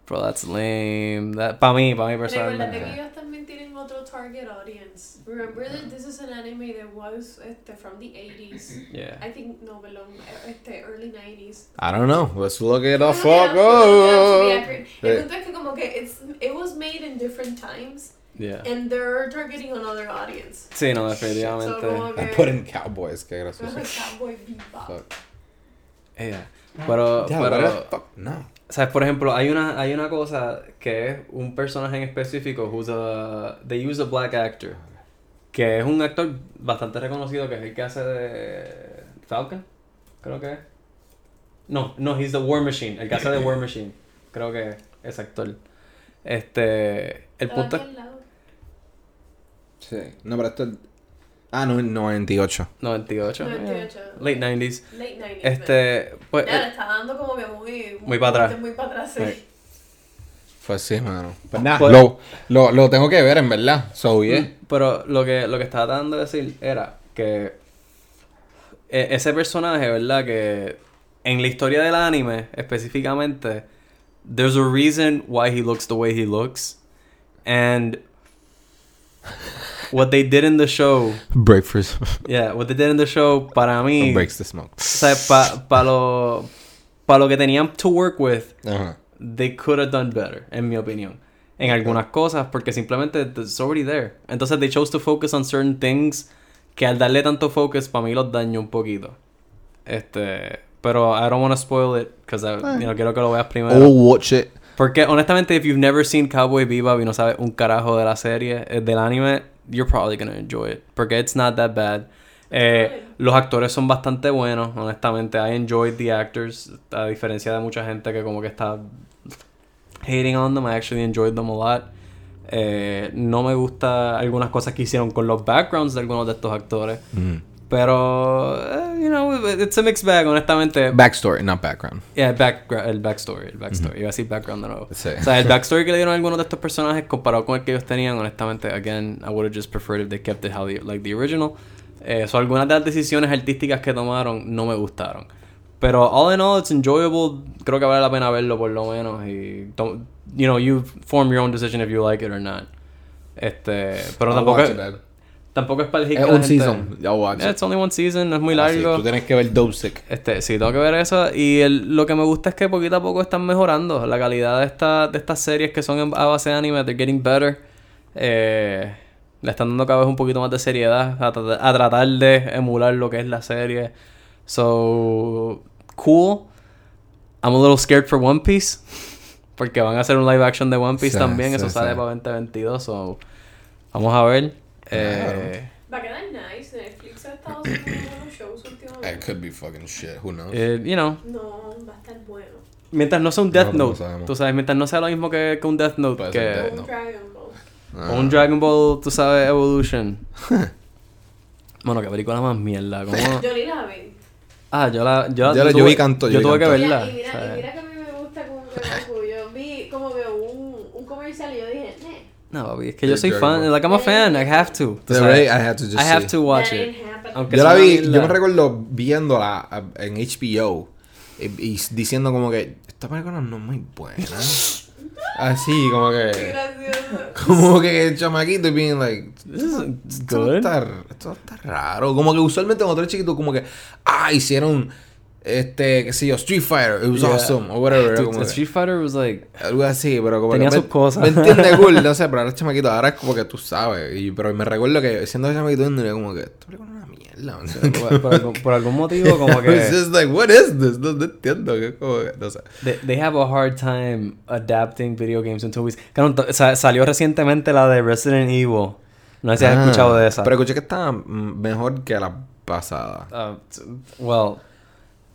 bro, that's lame. Para mí, para mí Recuerda que personalmente. Ellos también tienen otro target audience. Remember that this is an anime that was este, from the 80s. Yeah. I think, no, perdón, este, early 90s. I don't know, let's look it the fuck yeah, up. accurate. Sí. El punto es que como que it's, it was made in different times Yeah. and they're targeting another audience. Sí, no, So, definitivamente. como que- I put in Cowboys, qué gracioso. Cowboy Bebop. Fuck. Yeah. Pero, Yeah, pero, what the fuck? No. ¿Sabes? Por ejemplo, hay una, hay una cosa que es un personaje en específico who's a, they use a black actor. Que es un actor bastante reconocido que es el que hace de Falcon, creo que es. No, no, he's the War Machine, el que hace de War Machine. Creo que es actor. Este, el punto. Sí. No, pero esto es... Ah, no, 98. 98. 98. yeah. Late 90s. Late 90s. man. Este, pues Ya le eh, está dando como que muy... Muy para atrás. Muy para atrás, sí. Right. Pues sí, mano. Pues nada, Pues- lo, lo, lo tengo que ver, en verdad. So, yeah. Pero lo que, lo que estaba tratando de decir era que e- ese personaje, ¿verdad? Que en la historia del anime, específicamente, there's a reason why he looks the way he looks. And what they did in the show, Break for... yeah, what they did in the show, para mí, o breaks the smoke. sea, para pa lo, pa lo que tenían to work with, Ajá. they could have done better, en mi opinión. En algunas cosas, porque simplemente it's already there. Entonces, they chose to focus on certain things que al darle tanto focus, para mí los dañó un poquito. Este, pero I don't want to spoil it, because you know, quiero que lo veas primero. Oh, watch it. Porque honestamente, if you've never seen Cowboy Bebop y no sabes un carajo de la serie, eh, del anime, you're probably gonna enjoy it. Porque it's not that bad. Eh, los actores son bastante buenos, honestamente. I enjoyed the actors, a diferencia de mucha gente que como que está hating on them. I actually enjoyed them a lot. Eh, no me gusta algunas cosas que hicieron con los backgrounds de algunos de estos actores. Pero, eh, you know, it's a mixed bag, honestamente. Backstory, not background. Yeah, back, el backstory, el backstory. Iba a decir background de nuevo. Sí. O sea, el backstory que le dieron a algunos de estos personajes comparado con el que ellos tenían, honestamente, again, I would have just preferred if they kept it how they, like the original. Eh, so, algunas de las decisiones artísticas que tomaron no me gustaron. Pero all in all, it's enjoyable. Creo que vale la pena verlo por lo menos. Y, don't- you know, you form your own decision if you like it or not. Este, pero I'll tampoco, tampoco es para elegir Es que la un gente- season. I'll watch Yeah, it. it's only one season, no es muy Ah, sí, largo. tú tienes que ver Dope Sick. Este, sí, tengo que ver eso. Y el- lo que me gusta es que poquito a poco están mejorando. La calidad de, esta, de estas series que son a base de anime, they're getting better. Eh, le están dando cada vez un poquito más de seriedad a, tra- a tratar de emular lo que es la serie. So, cool. I'm a little scared for One Piece. Porque van a hacer un live action de One Piece Sí, también. sí, eso sale para 2022. So, vamos a ver. Eh, Va a quedar nice. Netflix ha estado haciendo buenos shows últimamente. It could be fucking shit. Who knows? Eh, you know, No, va a estar bueno. mientras no sea un Death No, no Note, sabemos. tú sabes, mientras no sea lo mismo que, que un Death Note, Puede que ser Death Un Note. Dragon Ball. Ah. o un Dragon Ball, tú sabes, Evolution. bueno, qué película más mierda. Yo ni la vi. Ah, yo la... Yo, Yo la- yo vi canto, Yo, yo vi tuve que canto. verla. Y mira, y mira que a mí me gusta como que. Yo vi como que un, un comercial y yo dije, "Nah, No, papi, es que yo soy fan. Like, I'm a fan. I have to. The sabes. Ray, I had to just I have see. to watch it. ain't happening". Aunque Yo la sea vi, yo me recuerdo viéndola ah, en HBO y, y diciendo como que esta película no es muy buena. Así, como Qué que. gracioso. Como que el chamaquito y being like. This is Esto good. está, esto está raro. Como que usualmente cuando eres chiquito, como que. Ah, hicieron. Este, qué sé yo, Street Fighter. It was Yeah. awesome. O whatever. Dude, como que- Street Fighter was like... algo así, pero como Tenía que sus me- cosas. Me entiende cool, no sé, pero ahora es chamaquito, ahora es como que tú sabes. Y, pero me recuerdo que siendo chamaquito, yo como que esto es una mierda. man". por, por algún, por algún motivo, como que... It's just like, what is this? No, no entiendo. que es como que, no sé. They, they have a hard time adapting video games into movies. Claro, sa- salió recientemente la de Resident Evil. No sé si has Ah, escuchado de esa. Pero escuché que está mm, mejor que la pasada. Uh, well,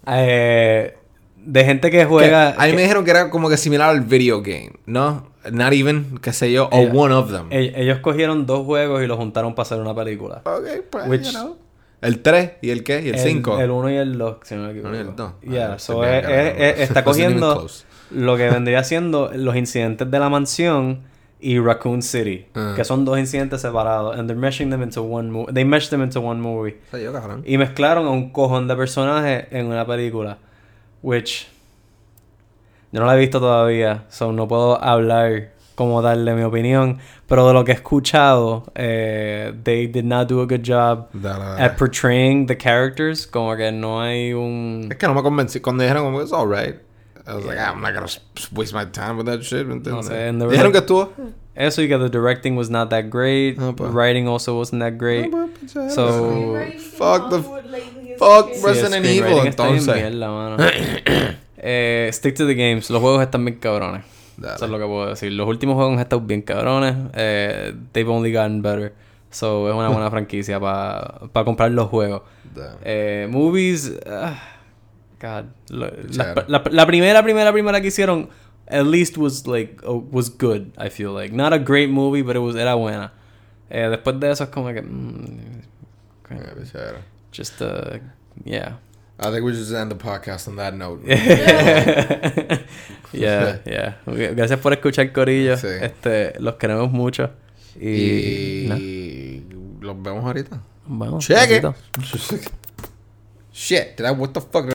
eh, de gente que Que juega. a mí me dijeron que era como que similar al video game, ¿no? Not even, qué sé yo, o Eh, one of them. ellos cogieron dos juegos y los juntaron para hacer una película. ok, pues, which- you know. ¿El 3 y el qué? ¿Y el 5? El 1 y el 2, si no me equivoco. Uno y el dos. Yeah, Ah, so es- es- es- está cogiendo lo que vendría siendo los incidentes de la mansión y Raccoon City, Ah. que son dos incidentes separados. And they're meshing them into one movie. They meshed them into one movie. Yo. Y mezclaron a un cojón de personajes en una película. Which. Yo no la he visto todavía. So no puedo hablar como darle mi opinión. Pero de lo que he escuchado, eh, they did not do a good job Dale, at portraying the characters. Como que no hay un. Es que no me convencí. Cuando dijeron como, it's alright. I was like, ah, I'm not gonna waste my time with that shit. ¿me entiendes? sé, and Dijeron like- que estuvo. Eso y que the directing was not that great. Ah, pues. Writing also wasn't that great. No, pues, So- Fuck the- fuck. Sí, Resident Evil, entonces. mierda, mano. eh, stick to the games. Los juegos están bien cabrones. Dale. Eso es lo que puedo decir. Los últimos juegos han estado bien cabrones. Eh, they've only gotten better. So es una buena franquicia para comprar los juegos. Eh, movies. ah, God. la, la- la primera, primera, primera que hicieron. At least was like oh, was good. I feel like not a great movie, but it was era buena. Eh, después de eso es como que mm, Yeah, pues, just uh, yeah. I think we should just end the podcast on that note. yeah, yeah. Gracias por escuchar Corillo. Sí. Este, los queremos mucho. Y. Y los vemos ahorita. Bueno, Check it. Shit, did I, what the fuck